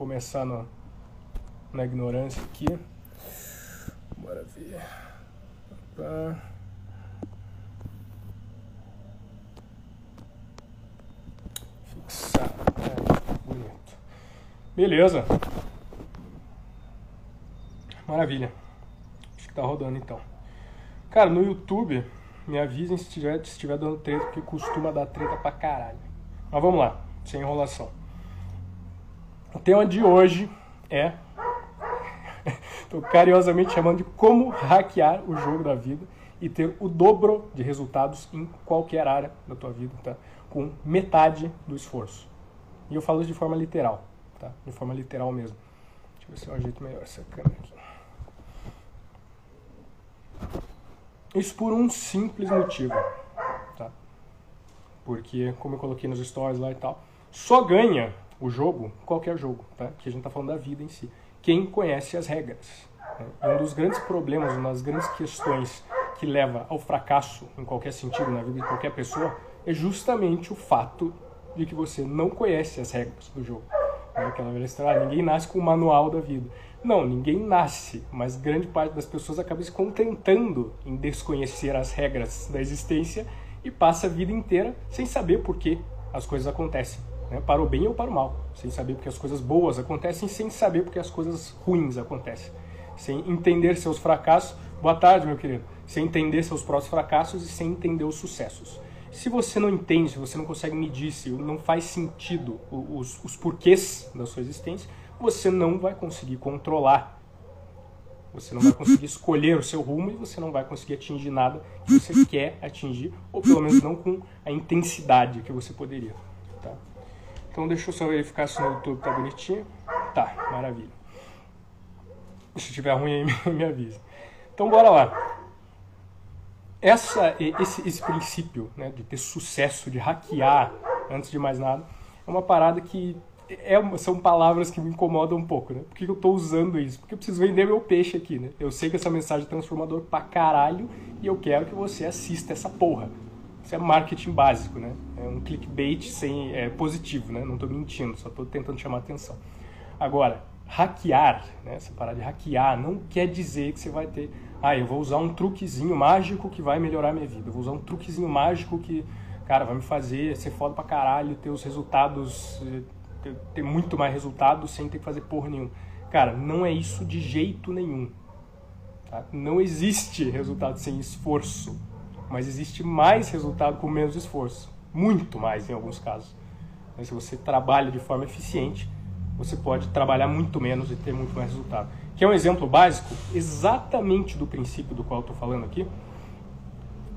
começar no, na ignorância aqui. Bora ver. Opa. Fixar. É, bonito. Beleza. Maravilha. Acho que tá rodando então. Cara, no YouTube, me avisem se estiver, se estiver dando treta, porque costuma dar treta pra caralho. Mas vamos lá, sem enrolação. O tema de hoje é. Estou carinhosamente chamando de como hackear o jogo da vida e ter o dobro de resultados em qualquer área da tua vida, tá? Com metade do esforço. E eu falo isso de forma literal, tá? De forma literal mesmo. Deixa eu ver se eu ajeito melhor essa câmera aqui. Isso por um simples motivo, tá? Porque, como eu coloquei nos stories lá e tal, só ganha o jogo, qualquer jogo, tá? Que a gente tá falando da vida em si. Quem conhece as regras. Né? Um dos grandes problemas, uma das grandes questões que leva ao fracasso em qualquer sentido na vida de qualquer pessoa é justamente o fato de que você não conhece as regras do jogo. É aquela velha história, ah, ninguém nasce com o manual da vida. Não, ninguém nasce, mas grande parte das pessoas acaba se contentando em desconhecer as regras da existência e passa a vida inteira sem saber por que as coisas acontecem, né? para o bem ou para o mal, sem saber porque as coisas boas acontecem, sem saber porque as coisas ruins acontecem, sem entender seus fracassos. Boa tarde, meu querido. Sem entender seus próprios fracassos e sem entender os sucessos. Se você não entende, se você não consegue medir, se não faz sentido os, os porquês da sua existência, você não vai conseguir controlar. Você não vai conseguir escolher o seu rumo e você não vai conseguir atingir nada que você quer atingir, ou pelo menos não com a intensidade que você poderia. Tá? Então deixa eu só verificar se no YouTube tá bonitinho. Tá, maravilha. Se estiver ruim aí, me avisa. Então bora lá. Essa, esse, esse princípio né, de ter sucesso, de hackear, antes de mais nada, é uma parada que é, são palavras que me incomodam um pouco, né? Por que eu estou usando isso? Porque eu preciso vender meu peixe aqui, né? Eu sei que essa mensagem é transformadora pra caralho e eu quero que você assista essa porra. Isso é marketing básico, né? É um clickbait sem, é, positivo, né? Não estou mentindo, só estou tentando chamar atenção. Agora, hackear, né? essa parada de hackear, não quer dizer que você vai ter... Ah, eu vou usar um truquezinho mágico que vai melhorar minha vida. Eu vou usar um truquezinho mágico que, cara, vai me fazer ser foda pra caralho, ter os resultados ter muito mais resultado sem ter que fazer porra nenhuma. Cara, não é isso de jeito nenhum. Tá? Não existe resultado sem esforço, mas existe mais resultado com menos esforço. Muito mais em alguns casos. Mas se você trabalha de forma eficiente, você pode trabalhar muito menos e ter muito mais resultado. Que é um exemplo básico exatamente do princípio do qual eu estou falando aqui.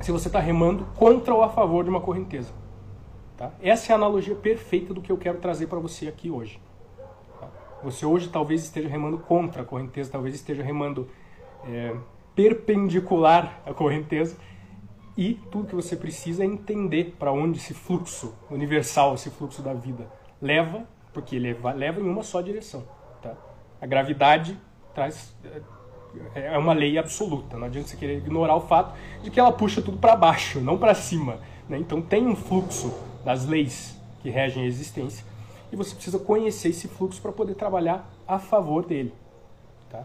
Se você está remando contra ou a favor de uma correnteza. Tá? Essa é a analogia perfeita do que eu quero trazer para você aqui hoje. Tá? Você hoje talvez esteja remando contra a correnteza, talvez esteja remando é, perpendicular à correnteza, e tudo que você precisa é entender para onde esse fluxo universal, esse fluxo da vida, leva, porque ele leva em uma só direção. Tá? A gravidade traz é, é uma lei absoluta. Não adianta você querer ignorar o fato de que ela puxa tudo para baixo, não para cima. Né? Então tem um fluxo das leis que regem a existência, e você precisa conhecer esse fluxo para poder trabalhar a favor dele. Tá?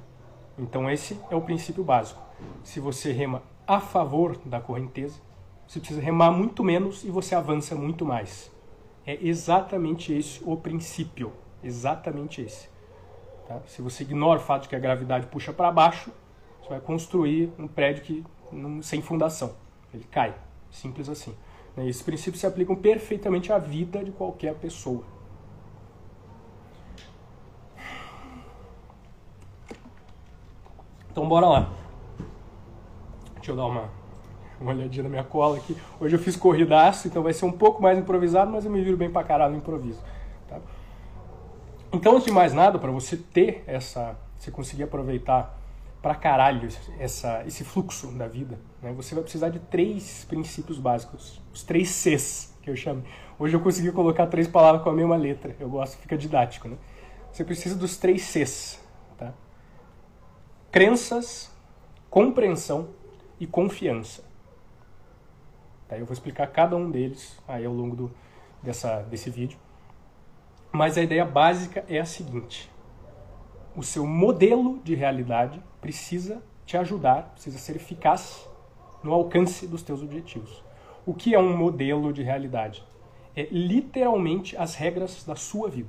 Então esse é o princípio básico. Se você rema a favor da correnteza, você precisa remar muito menos e você avança muito mais. É exatamente esse o princípio, exatamente esse. Tá? Se você ignora o fato de que a gravidade puxa para baixo, você vai construir um prédio que não, sem fundação. Ele cai, simples assim. Né? Esses princípios se aplicam perfeitamente à vida de qualquer pessoa. Então bora lá. Deixa eu dar uma, uma olhadinha na minha cola aqui. Hoje eu fiz corridaço, então vai ser um pouco mais improvisado, mas eu me viro bem pra caralho no improviso. Tá? Então, antes de mais nada, para você ter essa. Você conseguir aproveitar pra caralho essa, esse fluxo da vida, né? você vai precisar de três princípios básicos. Os três Cs, que eu chamo. Hoje eu consegui colocar três palavras com a mesma letra. Eu gosto, fica didático. Né? Você precisa dos três Cs. Tá? Crenças, compreensão e confiança. Tá? Eu vou explicar cada um deles aí ao longo do, dessa, desse vídeo. Mas a ideia básica é a seguinte: o seu modelo de realidade precisa te ajudar, precisa ser eficaz no alcance dos teus objetivos. O que é um modelo de realidade? É literalmente as regras da sua vida.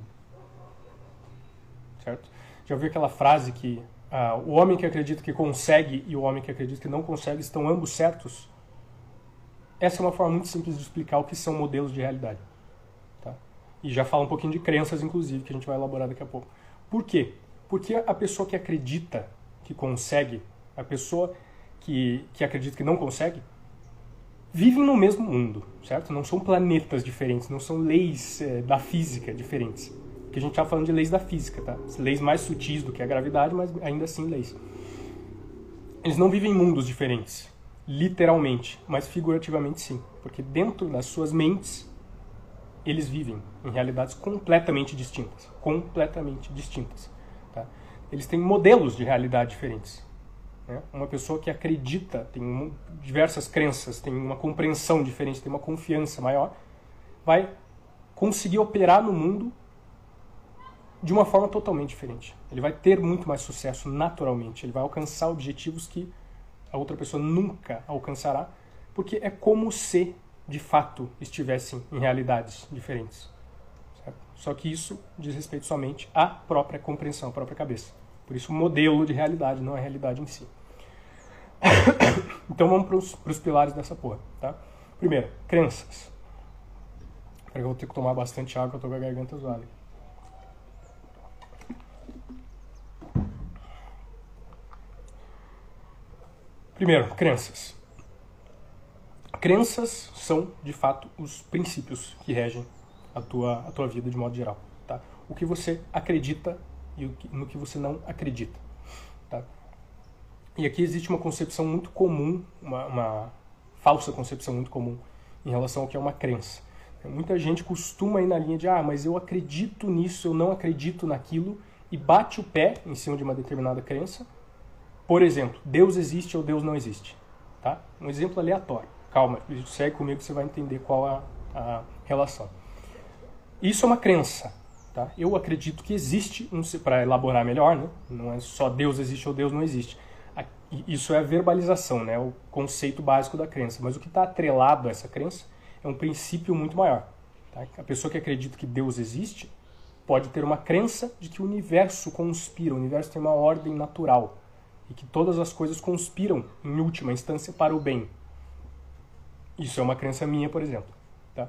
Certo? Já ouviu aquela frase que ah, o homem que acredita que consegue e o homem que acredita que não consegue estão ambos certos? Essa é uma forma muito simples de explicar o que são modelos de realidade. Tá? E já fala um pouquinho de crenças, inclusive, que a gente vai elaborar daqui a pouco. Por quê? Porque a pessoa que acredita que consegue, a pessoa que, que acredita que não consegue, vivem no mesmo mundo, certo? Não são planetas diferentes, não são leis é, da física diferentes. Que a gente está falando de leis da física, tá? Leis mais sutis do que a gravidade, mas ainda assim leis. Eles não vivem em mundos diferentes, literalmente, mas figurativamente sim, porque dentro das suas mentes eles vivem em realidades completamente distintas, completamente distintas. Tá? Eles têm modelos de realidade diferentes. Né? Uma pessoa que acredita, tem diversas crenças, tem uma compreensão diferente, tem uma confiança maior, vai conseguir operar no mundo de uma forma totalmente diferente. Ele vai ter muito mais sucesso naturalmente, ele vai alcançar objetivos que a outra pessoa nunca alcançará, porque é como se de fato estivessem em realidades diferentes. Certo? Só que isso diz respeito somente à própria compreensão, à própria cabeça. Por isso, o modelo de realidade, não a realidade em si. então vamos para os pilares dessa porra, tá? Primeiro, crenças. Eu vou ter que tomar bastante água, eu tô com a garganta zoada. Primeiro, crenças. Crenças são, de fato, os princípios que regem a tua, a tua vida de modo geral. Tá? O que você acredita e no que você não acredita. Tá? E aqui existe uma concepção muito comum, uma, uma falsa concepção muito comum em relação ao que é uma crença. Muita gente costuma ir na linha de, ah, mas eu acredito nisso, eu não acredito naquilo, e bate o pé em cima de uma determinada crença. Por exemplo, Deus existe ou Deus não existe. Tá? Um exemplo aleatório. Calma, segue comigo que você vai entender qual a, a relação. Isso é uma crença. Tá? Eu acredito que existe, um, para elaborar melhor, né? não é só Deus existe ou Deus não existe isso é a verbalização, né? o conceito básico da crença. Mas o que está atrelado a essa crença é um princípio muito maior. Tá? A pessoa que acredita que Deus existe pode ter uma crença de que o universo conspira, o universo tem uma ordem natural e que todas as coisas conspiram, em última instância, para o bem. Isso é uma crença minha, por exemplo. Tá?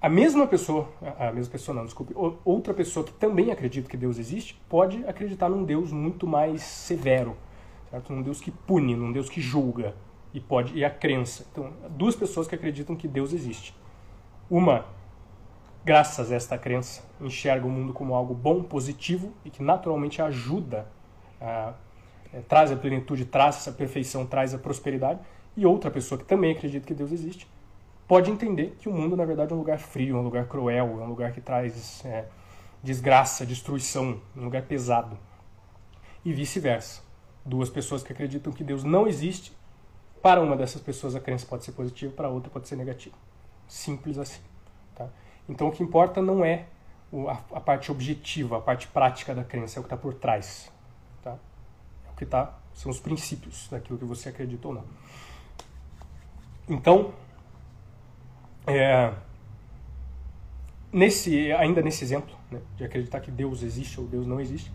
A mesma pessoa, a mesma pessoa não, desculpe, outra pessoa que também acredita que Deus existe, pode acreditar num Deus muito mais severo, certo? Num Deus que pune, num Deus que julga e pode e a crença. Então, duas pessoas que acreditam que Deus existe. Uma, graças a esta crença, enxerga o mundo como algo bom, positivo e que naturalmente ajuda, a, é, traz a plenitude, traz essa perfeição, traz a prosperidade. E outra pessoa que também acredita que Deus existe pode entender que o mundo na verdade é um lugar frio, é um lugar cruel, é um lugar que traz é, desgraça, destruição, um lugar pesado e vice-versa duas pessoas que acreditam que Deus não existe, para uma dessas pessoas a crença pode ser positiva, para outra pode ser negativa. Simples assim. Tá? Então o que importa não é a, parte objetiva, a parte prática da crença, é o que está por trás. Tá? Que está, são os princípios daquilo que você acredita ou não. Então, é, nesse, ainda nesse exemplo né, de acreditar que Deus existe ou Deus não existe,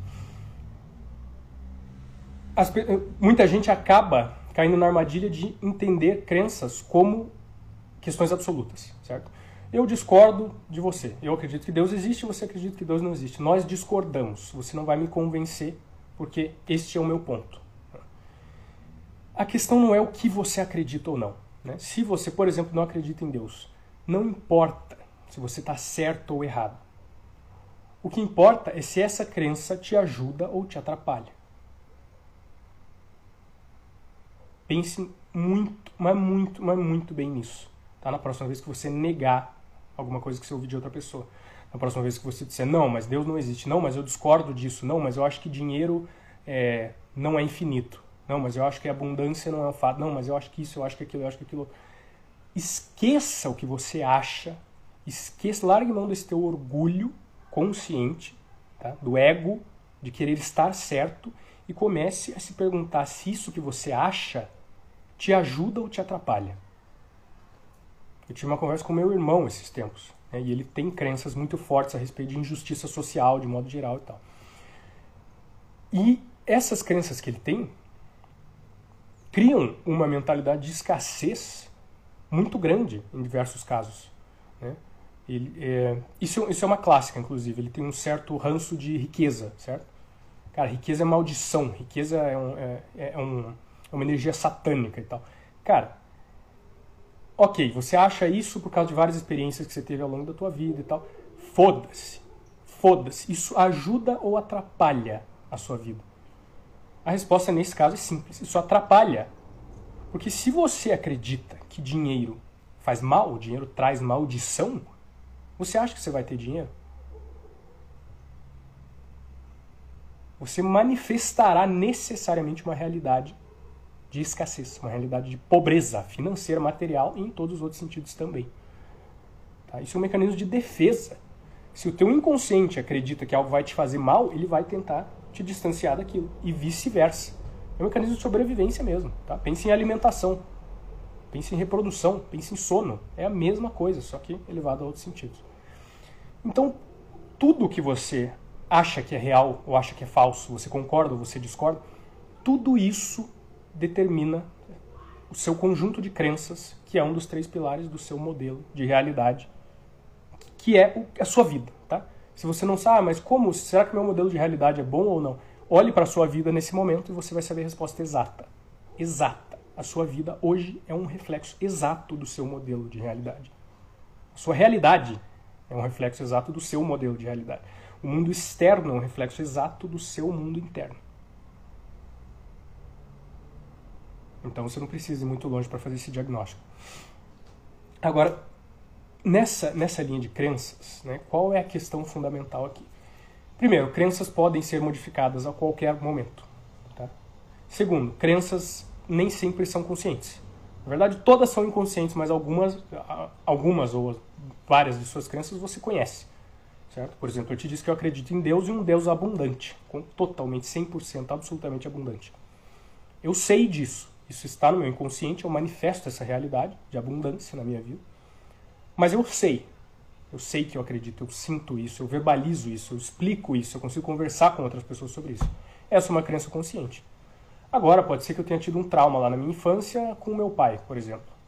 as, muita gente acaba caindo na armadilha de entender crenças como questões absolutas, certo? Eu discordo de você. Eu acredito que Deus existe, você acredita que Deus não existe. Nós discordamos. Você não vai me convencer porque este é o meu ponto. A questão não é o que você acredita ou não. Né? Se você, por exemplo, não acredita em Deus, não importa se você está certo ou errado. O que importa é se essa crença te ajuda ou te atrapalha. Pense muito, mas muito, mas muito bem nisso. Tá? Na próxima vez que você negar alguma coisa que você ouviu de outra pessoa. Na próxima vez que você disser, não, mas Deus não existe. Não, mas eu discordo disso. Não, mas eu acho que dinheiro é, não é infinito. Não, mas eu acho que abundância não é um fato. Não, mas eu acho que isso, eu acho que aquilo, eu acho que aquilo. Esqueça o que você acha. Esqueça, largue mão desse teu orgulho consciente tá? do ego de querer estar certo e comece a se perguntar se isso que você acha te ajuda ou te atrapalha. Eu tive uma conversa com meu irmão esses tempos, né, e ele tem crenças muito fortes a respeito de injustiça social, de modo geral e tal. E essas crenças que ele tem criam uma mentalidade de escassez muito grande em diversos casos. Né? Ele, é, isso, isso é uma clássica, inclusive. Ele tem um certo ranço de riqueza, certo? Cara, riqueza é maldição. Riqueza é, um, é, é, um, é uma energia satânica e tal. Cara, ok, você acha isso por causa de várias experiências que você teve ao longo da tua vida e tal. Foda-se. Foda-se. Isso ajuda ou atrapalha a sua vida? A resposta nesse caso é simples. Isso atrapalha. Porque se você acredita que dinheiro faz mal, o dinheiro traz maldição, você acha que você vai ter dinheiro? Você manifestará necessariamente uma realidade de escassez, uma realidade de pobreza financeira, material e em todos os outros sentidos também. Tá? Isso é um mecanismo de defesa. Se o teu inconsciente acredita que algo vai te fazer mal, ele vai tentar te distanciar daquilo e vice-versa. É um mecanismo de sobrevivência mesmo. Tá? Pense em alimentação, pense em reprodução, pense em sono. É a mesma coisa, só que elevado a outros sentidos. Então, tudo que você acha que é real ou acha que é falso, você concorda ou você discorda, tudo isso determina o seu conjunto de crenças, que é um dos três pilares do seu modelo de realidade, que é a sua vida, tá? Se você não sabe, ah, mas como, será que meu modelo de realidade é bom ou não? Olhe para a sua vida nesse momento e você vai saber a resposta exata. Exata. A sua vida hoje é um reflexo exato do seu modelo de realidade. A sua realidade é um reflexo exato do seu modelo de realidade. O mundo externo é um reflexo exato do seu mundo interno. Então você não precisa ir muito longe para fazer esse diagnóstico. Agora, nessa, nessa linha de crenças, né, qual é a questão fundamental aqui? Primeiro, crenças podem ser modificadas a qualquer momento. Tá? Segundo, crenças nem sempre são conscientes. Na verdade, todas são inconscientes, mas algumas, algumas ou várias de suas crenças você conhece. Certo? Por exemplo, eu te disse que eu acredito em Deus e um Deus abundante, totalmente 100% absolutamente abundante. Eu sei disso. Isso está no meu inconsciente, eu manifesto essa realidade de abundância na minha vida. Mas eu sei. Eu sei que eu acredito, eu sinto isso, eu verbalizo isso, eu explico isso, eu consigo conversar com outras pessoas sobre isso. Essa é uma crença consciente. Agora, pode ser que eu tenha tido um trauma lá na minha infância com meu pai, por exemplo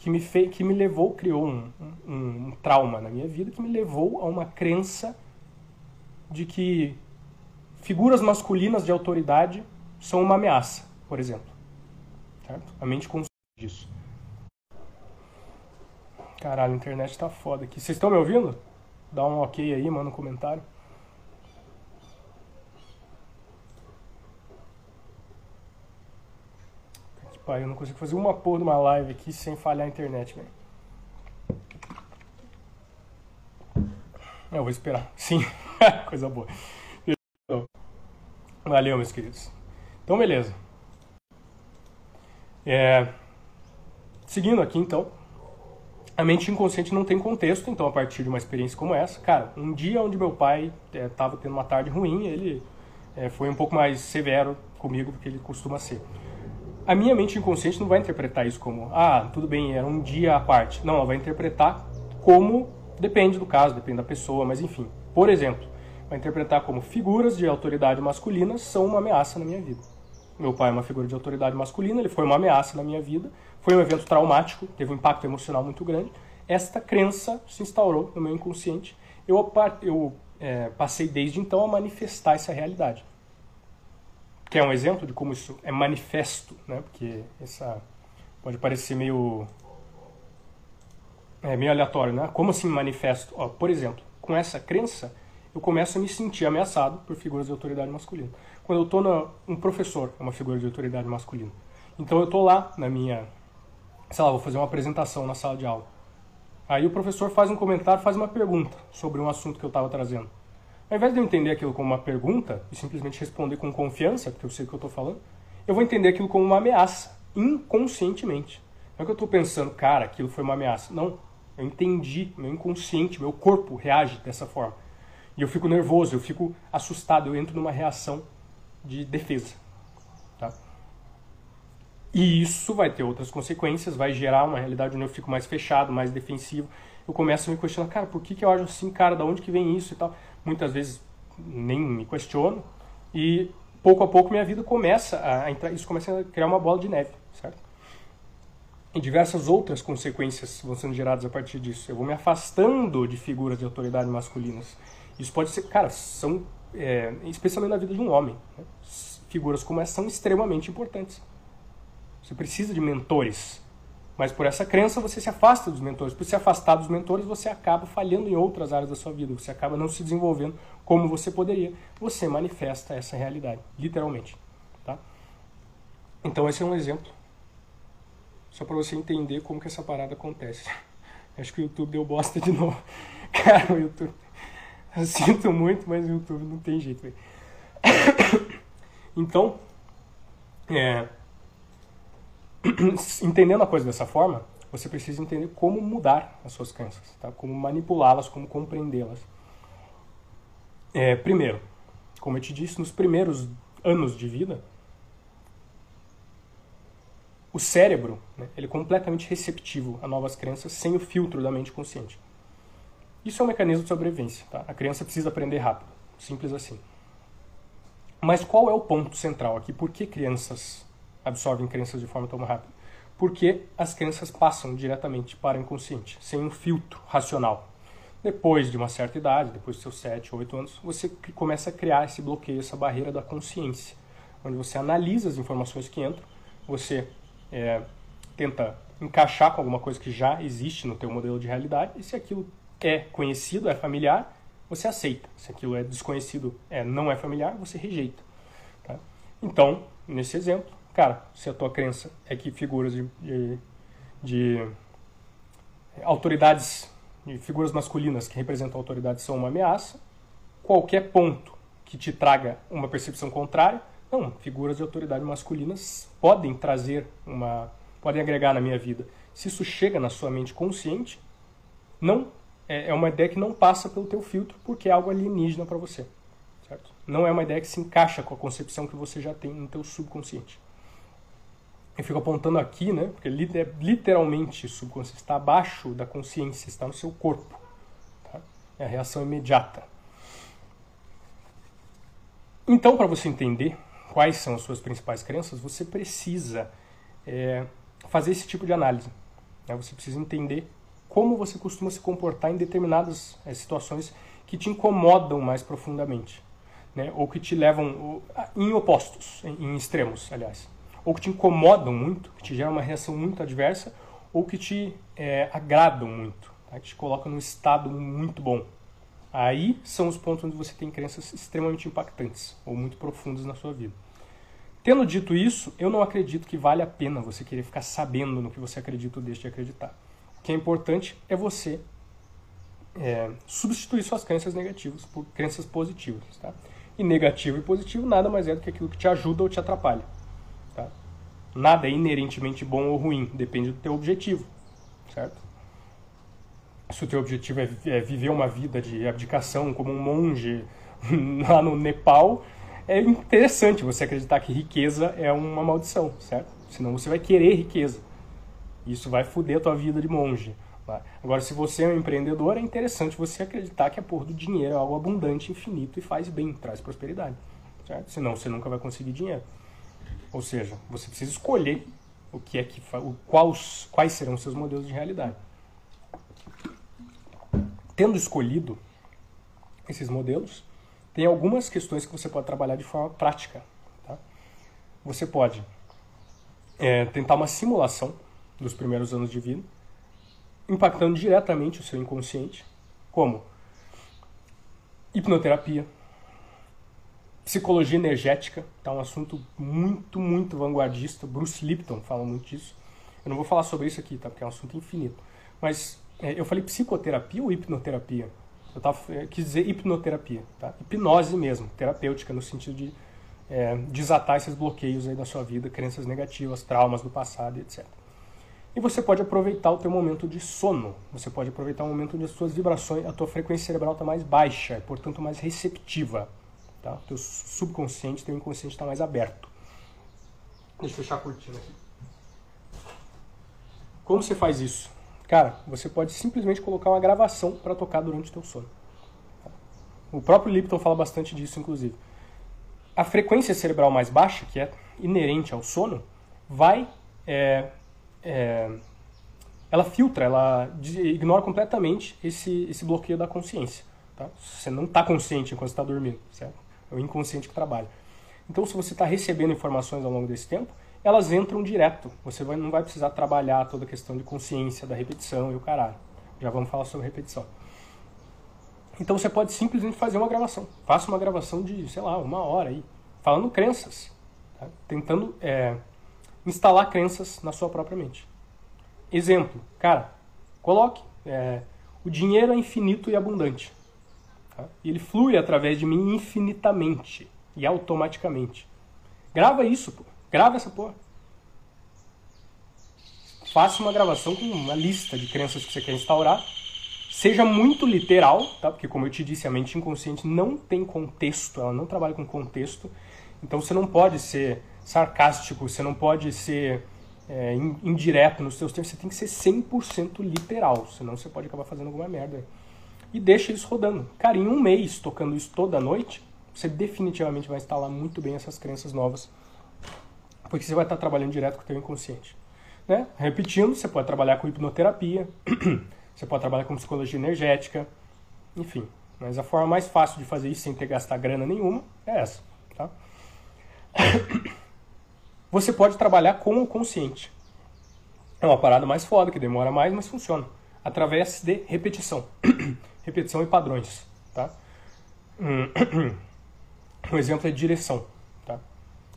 que me, fe, que me levou, criou um, um, um trauma na minha vida, que me levou a uma crença de que figuras masculinas de autoridade são uma ameaça, por exemplo. Certo? A mente consciente disso. Caralho, a internet tá foda aqui. Vocês estão me ouvindo? Dá um ok aí, manda um comentário. pariu, eu não consigo fazer uma porra de uma live aqui sem falhar a internet, velho. Eu vou esperar. Sim, coisa boa. Valeu, meus queridos. Então, beleza. É... Seguindo aqui, então. A mente inconsciente não tem contexto, então, a partir de uma experiência como essa, cara, um dia onde meu pai estava é, tendo uma tarde ruim, ele é, foi um pouco mais severo comigo do que ele costuma ser a minha mente inconsciente não vai interpretar isso como, ah, tudo bem, era um dia à parte. Não, ela vai interpretar como, depende do caso, depende da pessoa, mas enfim. Por exemplo, vai interpretar como figuras de autoridade masculina são uma ameaça na minha vida. Meu pai é uma figura de autoridade masculina, ele foi uma ameaça na minha vida, foi um evento traumático, teve um impacto emocional muito grande. Esta crença se instaurou no meu inconsciente. Eu, eu é, passei desde então a manifestar essa realidade. Quer um exemplo de como isso é manifesto, né? Porque essa pode parecer meio é meio aleatório, né? Como assim manifesto? Ó, por exemplo, com essa crença, eu começo a me sentir ameaçado por figuras de autoridade masculina. Quando eu estou na um professor, é uma figura de autoridade masculina. Então eu estou lá na minha, sei lá, vou fazer uma apresentação na sala de aula. Aí o professor faz um comentário, faz uma pergunta sobre um assunto que eu estava trazendo. Ao invés de eu entender aquilo como uma pergunta e simplesmente responder com confiança, porque eu sei o que eu estou falando, eu vou entender aquilo como uma ameaça, inconscientemente. Não é que eu estou pensando, cara, aquilo foi uma ameaça. Não, eu entendi, meu inconsciente, meu corpo reage dessa forma. E eu fico nervoso, eu fico assustado, eu entro numa reação de defesa. Tá? E isso vai ter outras consequências, vai gerar uma realidade onde eu fico mais fechado, mais defensivo. Eu começo a me questionar, cara, por que, que eu ajo assim, cara, da onde que vem isso e tal? Muitas vezes nem me questiono. E pouco a pouco minha vida começa a entrar, isso começa a criar uma bola de neve, certo? E diversas outras consequências vão sendo geradas a partir disso. Eu vou me afastando de figuras de autoridade masculinas. Isso pode ser, cara, são, é, especialmente na vida de um homem, né? figuras como essa são extremamente importantes. Você precisa de mentores. Mas por essa crença você se afasta dos mentores. Por se afastar dos mentores, você acaba falhando em outras áreas da sua vida. Você acaba não se desenvolvendo como você poderia. Você manifesta essa realidade, literalmente. Tá? Então esse é um exemplo. Só para você entender como que essa parada acontece. Acho que o YouTube deu bosta de novo. Cara, o YouTube... Eu sinto muito, mas o YouTube não tem jeito. Então, é, entendendo a coisa dessa forma, você precisa entender como mudar as suas crenças, tá? como manipulá-las, como compreendê-las. É, primeiro, como eu te disse, nos primeiros anos de vida, o cérebro né, ele é completamente receptivo a novas crenças sem o filtro da mente consciente. Isso é um mecanismo de sobrevivência. Tá? A criança precisa aprender rápido, simples assim. Mas qual é o ponto central aqui? Por que crianças absorvem crenças de forma tão rápida? Porque as crenças passam diretamente para o inconsciente, sem um filtro racional. Depois de uma certa idade, depois dos seus 7 ou 8 anos, você começa a criar esse bloqueio, essa barreira da consciência, onde você analisa as informações que entram, você é, tenta encaixar com alguma coisa que já existe no teu modelo de realidade, e se aquilo é conhecido, é familiar, você aceita. Se aquilo é desconhecido, é, não é familiar, você rejeita. Tá? Então, nesse exemplo, cara, se a tua crença é que figuras de, de, de autoridades, de figuras masculinas que representam autoridades são uma ameaça, qualquer ponto que te traga uma percepção contrária, não, figuras de autoridade masculinas podem trazer uma, podem agregar na minha vida. Se isso chega na sua mente consciente, não é, é uma ideia que não passa pelo teu filtro porque é algo alienígena para você. Certo? Não é uma ideia que se encaixa com a concepção que você já tem no teu subconsciente. Eu fico apontando aqui, né? Porque literalmente subconsciente está abaixo da consciência, está no seu corpo. Tá? É a reação imediata. Então, para você entender quais são as suas principais crenças, você precisa é, fazer esse tipo de análise. Né? Você precisa entender como você costuma se comportar em determinadas é, situações que te incomodam mais profundamente, né? ou que te levam em opostos, em, em extremos, aliás, ou que te incomodam muito, que te geram uma reação muito adversa, ou que te é, agradam muito, tá? que te colocam num estado muito bom. Aí são os pontos onde você tem crenças extremamente impactantes ou muito profundas na sua vida. Tendo dito isso, eu não acredito que vale a pena você querer ficar sabendo no que você acredita ou deixa de acreditar. Que é importante é você é, substituir suas crenças negativas por crenças positivas. Tá? E negativo e positivo nada mais é do que aquilo que te ajuda ou te atrapalha. Tá? Nada é inerentemente bom ou ruim, depende do teu objetivo. Certo? Se o teu objetivo é, é viver uma vida de abdicação como um monge lá no Nepal, é interessante você acreditar que riqueza é uma maldição, certo? Senão você vai querer riqueza. Isso vai foder a tua vida de monge. Tá? Agora, se você é um empreendedor, é interessante você acreditar que a porra do dinheiro é algo abundante, infinito e faz bem, traz prosperidade. Certo? Senão você nunca vai conseguir dinheiro. Ou seja, você precisa escolher o que é que o, quais, quais serão seus modelos de realidade. Tendo escolhido esses modelos, tem algumas questões que você pode trabalhar de forma prática. Tá? Você pode é, tentar uma simulação dos primeiros anos de vida, impactando diretamente o seu inconsciente, como hipnoterapia, psicologia energética, tá um assunto muito, muito vanguardista. Bruce Lipton fala muito disso. Eu não vou falar sobre isso aqui, tá? Porque é um assunto infinito. Mas é, eu falei psicoterapia ou hipnoterapia? Eu tava, eu quis dizer hipnoterapia, tá? Hipnose mesmo, terapêutica, no sentido de é, desatar esses bloqueios aí da sua vida, crenças negativas, traumas do passado, etc. E você pode aproveitar o teu momento de sono. Você pode aproveitar o momento as suas vibrações, a tua frequência cerebral está mais baixa, e, portanto mais receptiva. Tá? Teu subconsciente, teu inconsciente está mais aberto. Deixa eu fechar a cortina aqui. Como você faz isso? Cara, você pode simplesmente colocar uma gravação para tocar durante o teu sono. O próprio Lipton fala bastante disso, inclusive. A frequência cerebral mais baixa, que é inerente ao sono, vai é, é, ela filtra, ela ignora completamente esse, esse bloqueio da consciência. Tá? Você não está consciente enquanto está dormindo, certo? É o inconsciente que trabalha. Então, se você está recebendo informações ao longo desse tempo, elas entram direto. Você vai, não vai precisar trabalhar toda a questão de consciência, da repetição e o caralho. Já vamos falar sobre repetição. Então você pode simplesmente fazer uma gravação. Faça uma gravação de, sei lá, uma hora aí, falando crenças. Tá? Tentando é, instalar crenças na sua própria mente. Exemplo, cara, coloque: é, o dinheiro é infinito e abundante. Tá? E ele flui através de mim infinitamente e automaticamente. Grava isso, pô. Grava essa porra. Faça uma gravação com uma lista de crenças que você quer instaurar. Seja muito literal, tá? Porque como eu te disse, a mente inconsciente não tem contexto, ela não trabalha com contexto. Então você não pode ser sarcástico, você não pode ser é, indireto nos seus termos, você tem que ser 100% literal, senão você pode acabar fazendo alguma merda. E deixa isso rodando. Cara, em um mês tocando isso toda noite, você definitivamente vai instalar muito bem essas crenças novas, porque você vai estar trabalhando direto com o teu inconsciente. Né? Repetindo, você pode trabalhar com hipnoterapia, você pode trabalhar com psicologia energética, enfim. Mas a forma mais fácil de fazer isso sem ter gastar grana nenhuma é essa. Tá? Você pode trabalhar com o consciente. É uma parada mais foda, que demora mais, mas funciona. Através de repetição. repetição e padrões. Tá? Um exemplo é direção. Tá?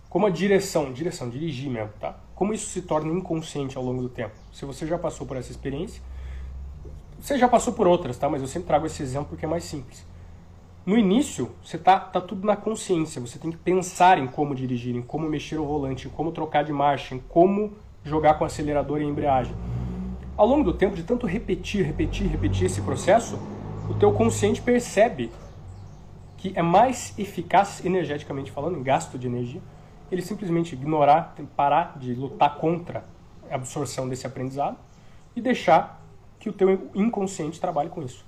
Como a direção, direção, dirigir mesmo, tá? Como isso se torna inconsciente ao longo do tempo? Se você já passou por essa experiência, você já passou por outras, tá? Mas eu sempre trago esse exemplo porque é mais simples. No início, você tá, tá tudo na consciência. Você tem que pensar em como dirigir, em como mexer o volante, em como trocar de marcha, em como jogar com acelerador e embreagem. Ao longo do tempo, de tanto repetir, repetir, repetir esse processo, o teu consciente percebe que é mais eficaz energeticamente falando, em gasto de energia, ele simplesmente ignorar, parar de lutar contra a absorção desse aprendizado e deixar que o teu inconsciente trabalhe com isso.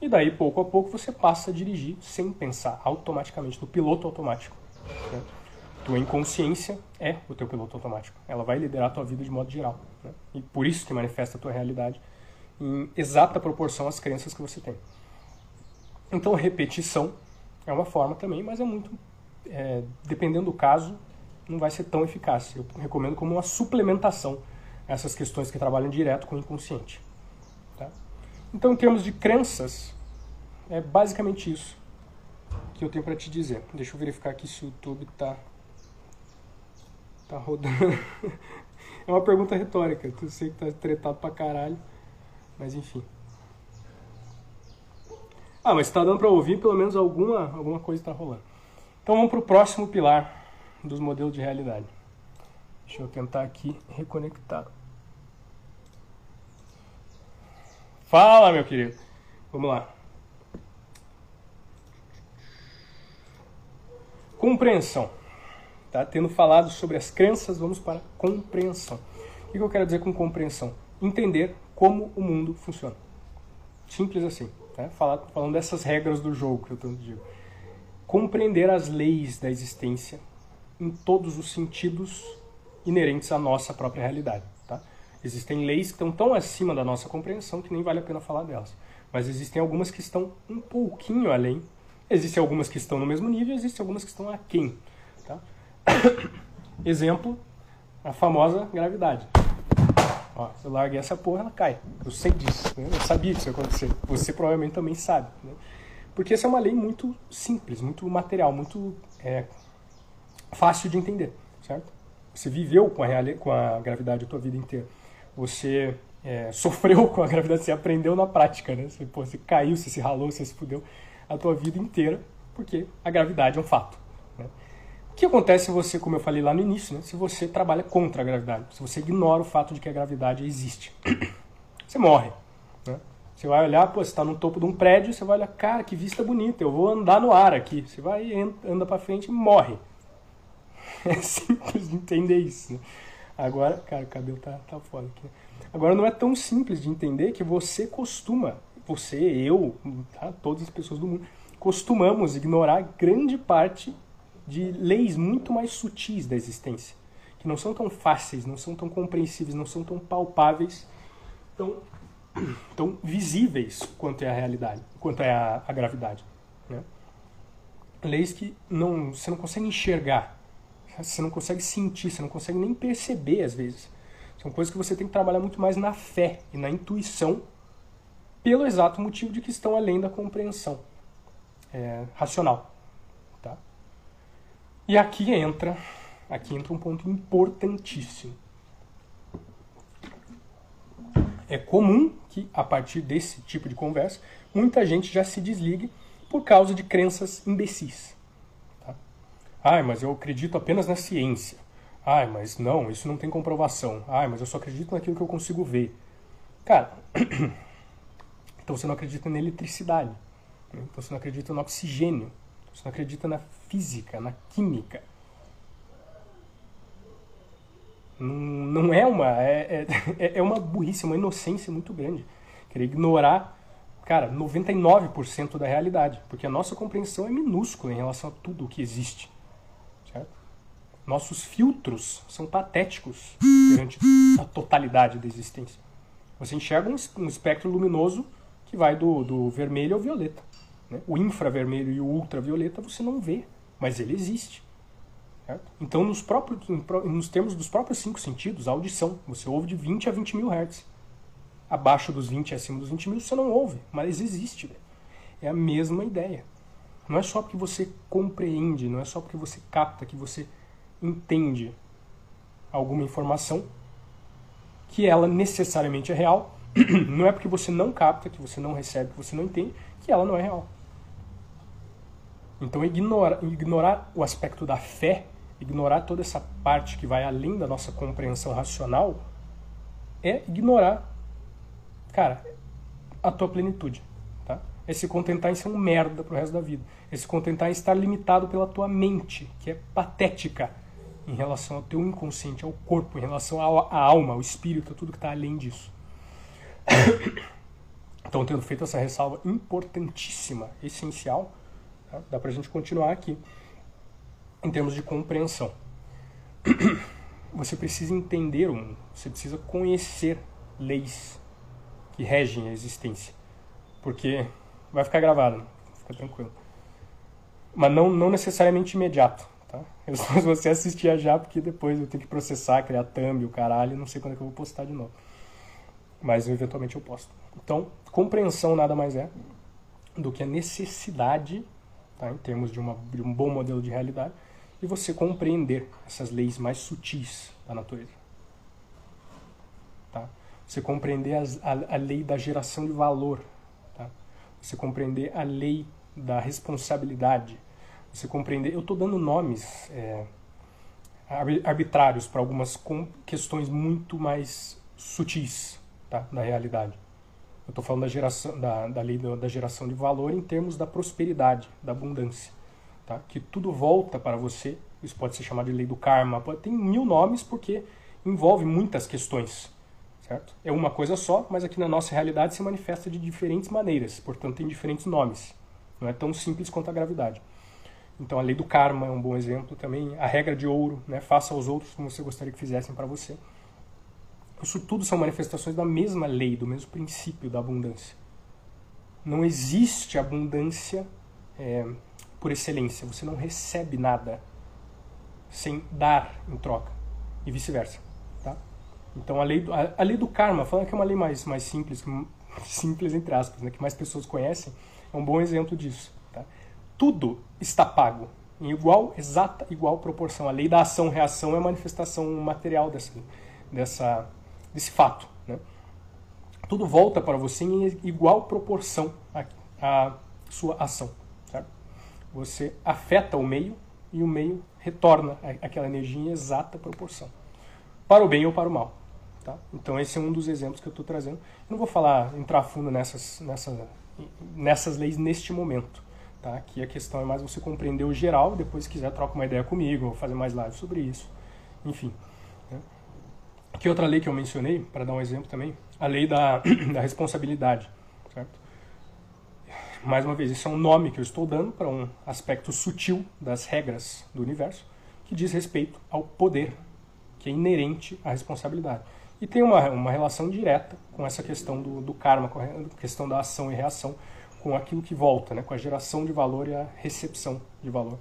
E daí, pouco a pouco, você passa a dirigir sem pensar, automaticamente, no piloto automático. Né? Tua inconsciência é o teu piloto automático. Ela vai liderar a tua vida de modo geral. Né? E por isso que manifesta a tua realidade em exata proporção às crenças que você tem. Então, repetição é uma forma também, mas é muito. É, dependendo do caso, não vai ser tão eficaz. Eu recomendo como uma suplementação essas questões que trabalham direto com o inconsciente. Então, em termos de crenças, é basicamente isso que eu tenho para te dizer. Deixa eu verificar aqui se o YouTube tá tá rodando. é uma pergunta retórica, eu sei que tá tretado pra caralho, mas enfim. Ah, mas está dando para ouvir, pelo menos alguma alguma coisa está rolando. Então vamos para o próximo pilar dos modelos de realidade. Deixa eu tentar aqui reconectar. Fala, meu querido. Vamos lá. Compreensão. Tá? Tendo falado sobre as crenças, vamos para compreensão. O que eu quero dizer com compreensão? Entender como o mundo funciona. Simples assim. Falar, falando dessas regras do jogo que eu tanto digo. Compreender as leis da existência em todos os sentidos inerentes à nossa própria realidade. Existem leis que estão tão acima da nossa compreensão que nem vale a pena falar delas. Mas existem algumas que estão um pouquinho além. Existem algumas que estão no mesmo nível, existem algumas que estão aquém. Tá? Exemplo, a famosa gravidade. Ó, se eu larguei essa porra, ela cai. Eu sei disso. Né? Eu sabia que isso ia acontecer. Você provavelmente também sabe. Né? Porque essa é uma lei muito simples, muito material, muito é, fácil de entender, certo? Você viveu com a, com a gravidade a tua vida inteira você é, sofreu com a gravidez, você aprendeu na prática, né? Você, pô, você caiu, você se ralou, você se fudeu a tua vida inteira, porque a gravidade é um fato. Né? O que acontece se você, como eu falei lá no início, né, se você trabalha contra a gravidade, se você ignora o fato de que a gravidade existe? Você morre. Né? Você vai olhar, pô, você está no topo de um prédio, você vai olhar, cara, que vista bonita, eu vou andar no ar aqui. Você vai, anda para frente e morre. É simples de entender isso. Né? Agora, cara, o cabelo tá, tá foda aqui. Agora não é tão simples de entender que você costuma, você, eu, tá? todas as pessoas do mundo, costumamos ignorar grande parte de leis muito mais sutis da existência, que não são tão fáceis, não são tão compreensíveis, não são tão palpáveis, tão, tão visíveis quanto é a realidade, quanto é a, a gravidade. Né? Leis que não, você não consegue enxergar, você não consegue sentir, você não consegue nem perceber às vezes. São coisas que você tem que trabalhar muito mais na fé e na intuição, pelo exato motivo de que estão além da compreensão é, racional. Tá? E aqui entra, aqui entra um ponto importantíssimo. É comum que, a partir desse tipo de conversa, muita gente já se desligue por causa de crenças imbecis. Ai, mas eu acredito apenas na ciência. Ai, mas não, isso não tem comprovação. Ai, mas eu só acredito naquilo que eu consigo ver. Cara, então você não acredita na eletricidade. Né? Então você não acredita no oxigênio. Você não acredita na física, na química. Não, não é uma. É, é, é uma burrice, uma inocência muito grande. Querer ignorar, cara, 99% da realidade. Porque a nossa compreensão é minúscula em relação a tudo o que existe. Nossos filtros são patéticos perante a totalidade da existência. Você enxerga um, espectro luminoso que vai do, do vermelho ao violeta. Né? O infravermelho e o ultravioleta você não vê, mas ele existe. Certo? Então, nos, próprios, nos termos dos próprios cinco sentidos, a audição, você ouve de 20 a 20 mil hertz. Abaixo dos 20 e acima dos 20 mil você não ouve, mas existe. É a mesma ideia. Não é só porque você compreende, não é só porque você capta que você entende alguma informação que ela necessariamente é real. Não é porque você não capta, que você não recebe, que você não entende, que ela não é real. Então ignorar, o aspecto da fé, ignorar toda essa parte que vai além da nossa compreensão racional, é ignorar, cara, a tua plenitude. Tá? É se contentar em ser um merda pro resto da vida. É se contentar em estar limitado pela tua mente, que é patética em relação ao teu inconsciente, ao corpo, em relação à alma, ao espírito, a tudo que está além disso. Então, tendo feito essa ressalva importantíssima, essencial, tá? dá para a gente continuar aqui em termos de compreensão. Você precisa entender o mundo, você precisa conhecer leis que regem a existência, porque vai ficar gravado, fica tranquilo. Mas não, não necessariamente imediato. Tá? Eu só você assistir já, porque depois eu tenho que processar, criar thumb, o caralho, não sei quando é que eu vou postar de novo. Mas eventualmente eu posto. Então, compreensão nada mais é do que a necessidade, tá? em termos de, uma, de um bom modelo de realidade, e você compreender essas leis mais sutis da natureza. Tá? Você compreender as, a, a lei da geração de valor. Tá? Você compreender a lei da responsabilidade você compreender. Eu estou dando nomes é, arbitrários para algumas questões muito mais sutis tá, da realidade. Eu estou falando da, geração, da, da lei da geração de valor em termos da prosperidade, da abundância. Tá? Que tudo volta para você. Isso pode ser chamado de lei do karma. Pode, tem mil nomes porque envolve muitas questões. Certo? É uma coisa só, mas aqui na nossa realidade se manifesta de diferentes maneiras. Portanto, tem diferentes nomes. Não é tão simples quanto a gravidade. Então a lei do karma é um bom exemplo também. A regra de ouro, né? faça aos outros como você gostaria que fizessem para você. Isso tudo são manifestações da mesma lei, do mesmo princípio da abundância. Não existe abundância é, por excelência. Você não recebe nada sem dar em troca e vice-versa. Tá? Então a lei, do, a, a, lei do karma, falando que é uma lei mais, mais simples, simples entre aspas, né? que mais pessoas conhecem, é um bom exemplo disso tudo está pago em igual, exata, igual proporção. A lei da ação-reação é a manifestação material dessa, dessa, desse fato. Né? Tudo volta para você em igual proporção à, sua ação. Você afeta o meio e o meio retorna aquela energia em exata proporção, para o bem ou para o mal. Tá? Então esse é um dos exemplos que eu estou trazendo. Eu não vou falar, entrar fundo nessas, nessa, nessas leis neste momento. Tá? Aqui a questão é mais você compreender o geral, depois se quiser troca uma ideia comigo, ou fazer mais live sobre isso. Enfim. Né? Aqui outra lei que eu mencionei, para dar um exemplo também, a lei da, da responsabilidade. Certo? Mais uma vez, isso é um nome que eu estou dando para um aspecto sutil das regras do universo, que diz respeito ao poder, que é inerente à responsabilidade. E tem uma, uma relação direta com essa questão do, do karma, com a questão da ação e reação, com aquilo que volta, né, com a geração de valor e a recepção de valor,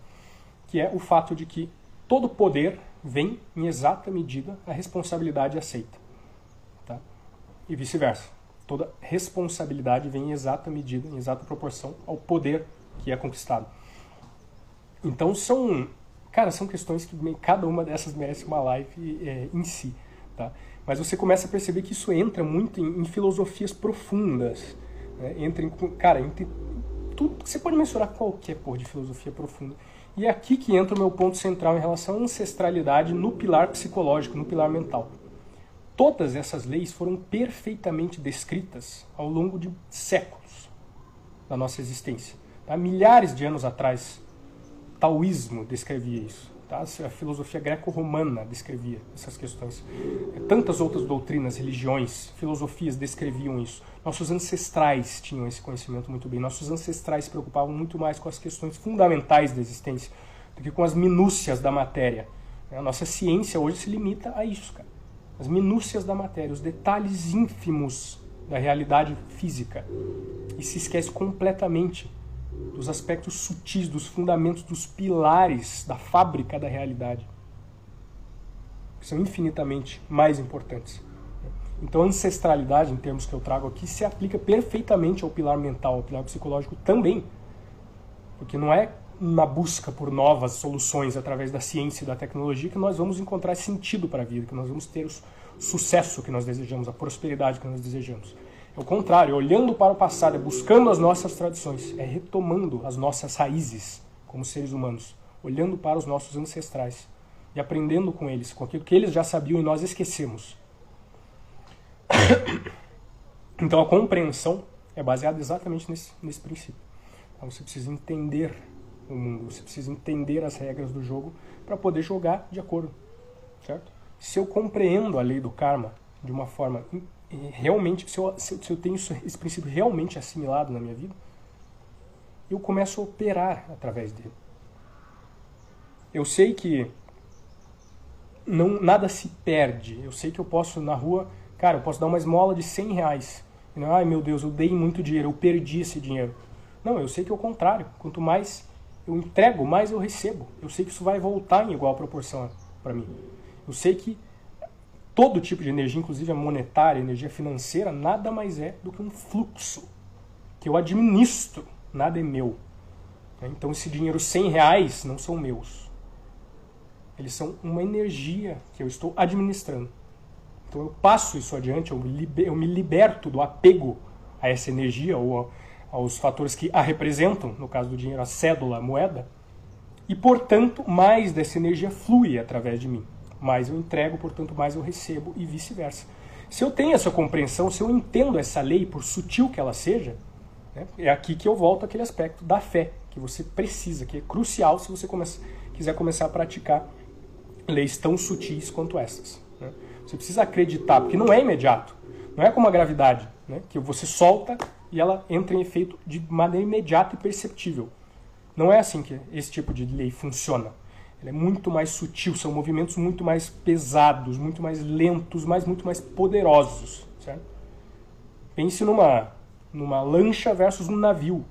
que é o fato de que todo poder vem em exata medida a responsabilidade aceita, tá? E vice-versa. Toda responsabilidade vem em exata medida, em exata proporção ao poder que é conquistado. Então são, cara, são questões que cada uma dessas merece uma live é, em si, tá? Mas você começa a perceber que isso entra muito em, em filosofias profundas, né? Entra em, cara, entre tudo, você pode mensurar qualquer porra de filosofia profunda. E é aqui que entra o meu ponto central em relação à ancestralidade no pilar psicológico, no pilar mental. Todas essas leis foram perfeitamente descritas ao longo de séculos da nossa existência. Tá? Milhares de anos atrás, taoísmo descrevia isso. Tá? A filosofia greco-romana descrevia essas questões. Tantas outras doutrinas, religiões, filosofias descreviam isso. Nossos ancestrais tinham esse conhecimento muito bem. Nossos ancestrais se preocupavam muito mais com as questões fundamentais da existência do que com as minúcias da matéria. A nossa ciência hoje se limita a isso, cara. As minúcias da matéria, os detalhes ínfimos da realidade física. E se esquece completamente dos aspectos sutis, dos fundamentos, dos pilares da fábrica da realidade, que são infinitamente mais importantes. Então, ancestralidade, em termos que eu trago aqui, se aplica perfeitamente ao pilar mental, ao pilar psicológico também. Porque não é na busca por novas soluções através da ciência e da tecnologia que nós vamos encontrar sentido para a vida, que nós vamos ter o sucesso que nós desejamos, a prosperidade que nós desejamos. É o contrário, é olhando para o passado, é buscando as nossas tradições, é retomando as nossas raízes como seres humanos, olhando para os nossos ancestrais e aprendendo com eles, com aquilo que eles já sabiam e nós esquecemos. Então a compreensão é baseada exatamente nesse, nesse princípio. Então, você precisa entender o mundo, você precisa entender as regras do jogo para poder jogar de acordo, certo? Se eu compreendo a lei do karma de uma forma realmente, se eu, se eu tenho esse princípio realmente assimilado na minha vida, eu começo a operar através dele. Eu sei que não, nada se perde. Eu sei que eu posso na rua, cara, eu posso dar uma esmola de 100 reais. Não, ai meu Deus, eu dei muito dinheiro, eu perdi esse dinheiro. Não, eu sei que é o contrário. Quanto mais eu entrego, mais eu recebo. Eu sei que isso vai voltar em igual proporção para mim. Eu sei que todo tipo de energia, inclusive a monetária, a energia financeira, nada mais é do que um fluxo que eu administro, nada é meu. Então esse dinheiro 100 reais não são meus. Eles são uma energia que eu estou administrando. Então eu passo isso adiante, eu me liberto do apego a essa energia ou aos fatores que a representam, no caso do dinheiro, a cédula, a moeda, e portanto mais dessa energia flui através de mim mais eu entrego, portanto, mais eu recebo e vice-versa. Se eu tenho essa compreensão, se eu entendo essa lei, por sutil que ela seja, né, é aqui que eu volto àquele aspecto da fé, que você precisa, que é crucial se você come quiser começar a praticar leis tão sutis quanto essas. Né? Você precisa acreditar, porque não é imediato. Não é como a gravidade, né, que você solta e ela entra em efeito de maneira imediata e perceptível. Não é assim que esse tipo de lei funciona. É muito mais sutil, são movimentos muito mais pesados, muito mais lentos, mas muito mais poderosos. Certo? Pense numa, numa lancha versus um navio.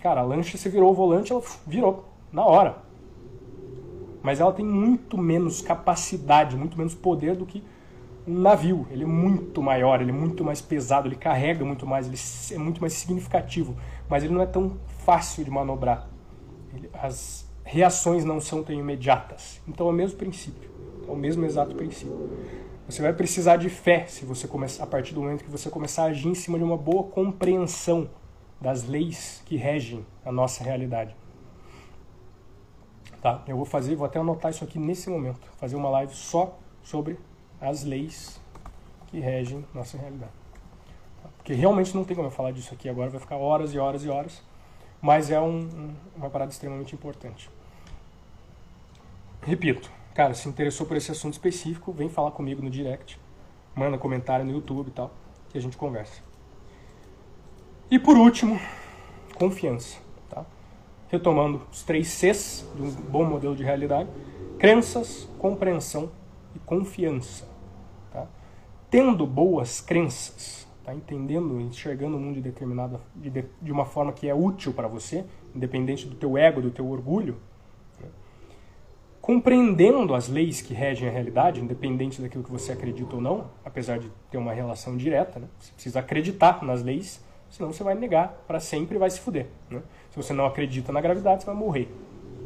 Cara, a lancha, você virou o volante, ela virou na hora. Mas ela tem muito menos capacidade, muito menos poder do que um navio. Ele é muito maior, ele é muito mais pesado, ele carrega muito mais, ele é muito mais significativo. Mas ele não é tão fácil de manobrar. Ele, as, reações não são tão imediatas. Então é o mesmo princípio, é o mesmo exato princípio. Você vai precisar de fé se você começar a partir do momento que você começar a agir em cima de uma boa compreensão das leis que regem a nossa realidade. Tá? Eu vou fazer, vou até anotar isso aqui nesse momento, fazer uma live só sobre as leis que regem nossa realidade. Porque realmente não tem como eu falar disso aqui agora, vai ficar horas e horas e horas, mas é um, um, uma parada extremamente importante. Repito, cara, se interessou por esse assunto específico, vem falar comigo no direct, manda comentário no YouTube e tal, que a gente conversa. E por último, confiança retomando os três Cs de um bom modelo de realidade: crenças, compreensão e confiança. Tá? Tendo boas crenças, tá? entendendo, enxergando o mundo de determinada de, de uma forma que é útil para você, independente do teu ego, do teu orgulho? Compreendendo as leis que regem a realidade, independente daquilo que você acredita ou não, apesar de ter uma relação direta, né? você precisa acreditar nas leis, senão você vai negar para sempre e vai se fuder. Né? Se você não acredita na gravidade, você vai morrer.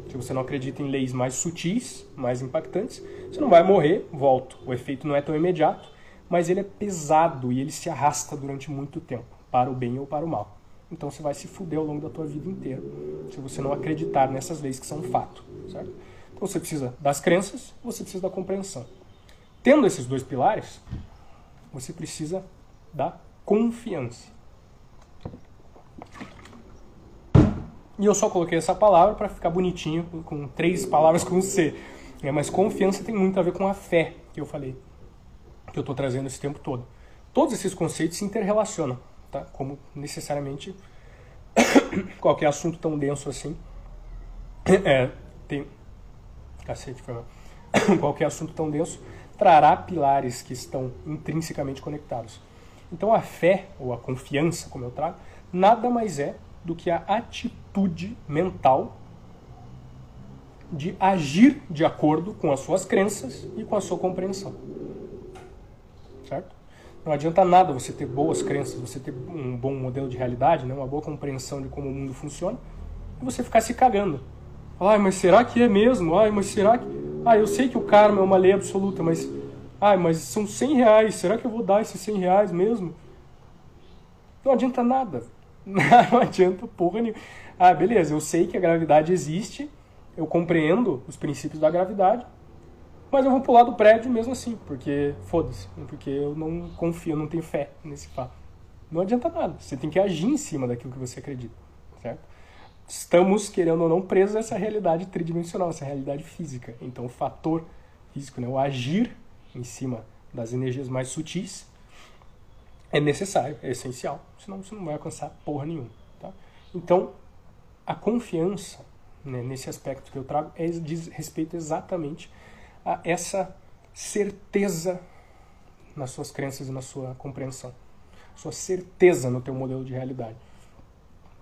Se você não acredita em leis mais sutis, mais impactantes, você não vai morrer, volto. O efeito não é tão imediato, mas ele é pesado e ele se arrasta durante muito tempo, para o bem ou para o mal. Então você vai se fuder ao longo da tua vida inteira, se você não acreditar nessas leis que são fato, certo? Você precisa das crenças, você precisa da compreensão. Tendo esses dois pilares, você precisa da confiança. E eu só coloquei essa palavra para ficar bonitinho, com três palavras com C. É, mas confiança tem muito a ver com a fé, que eu falei, que eu estou trazendo esse tempo todo. Todos esses conceitos se interrelacionam, tá? como necessariamente qualquer assunto tão denso assim. É, tem. Cacete, qualquer assunto tão denso trará pilares que estão intrinsecamente conectados. Então a fé, ou a confiança, como eu trago, nada mais é do que a atitude mental de agir de acordo com as suas crenças e com a sua compreensão. Certo? Não adianta nada você ter boas crenças, você ter um bom modelo de realidade, né, uma boa compreensão de como o mundo funciona, e você ficar se cagando. Ai, mas será que é mesmo? Ai, mas será que. Ah, eu sei que o karma é uma lei absoluta, mas. Ai, mas são 100 reais, será que eu vou dar esses 100 reais mesmo? Não adianta nada. Não adianta porra nenhuma. Ah, beleza, eu sei que a gravidade existe, eu compreendo os princípios da gravidade, mas eu vou pular do prédio mesmo assim, porque foda-se, porque eu não confio, eu não tenho fé nesse fato. Não adianta nada, você tem que agir em cima daquilo que você acredita, certo? Estamos, querendo ou não, presos a essa realidade tridimensional, essa realidade física. Então, o fator físico, né, o agir em cima das energias mais sutis, é necessário, é essencial, senão você não vai alcançar porra nenhuma. Tá? Então, a confiança né, nesse aspecto que eu trago é, diz respeito exatamente a essa certeza nas suas crenças e na sua compreensão. Sua certeza no teu modelo de realidade.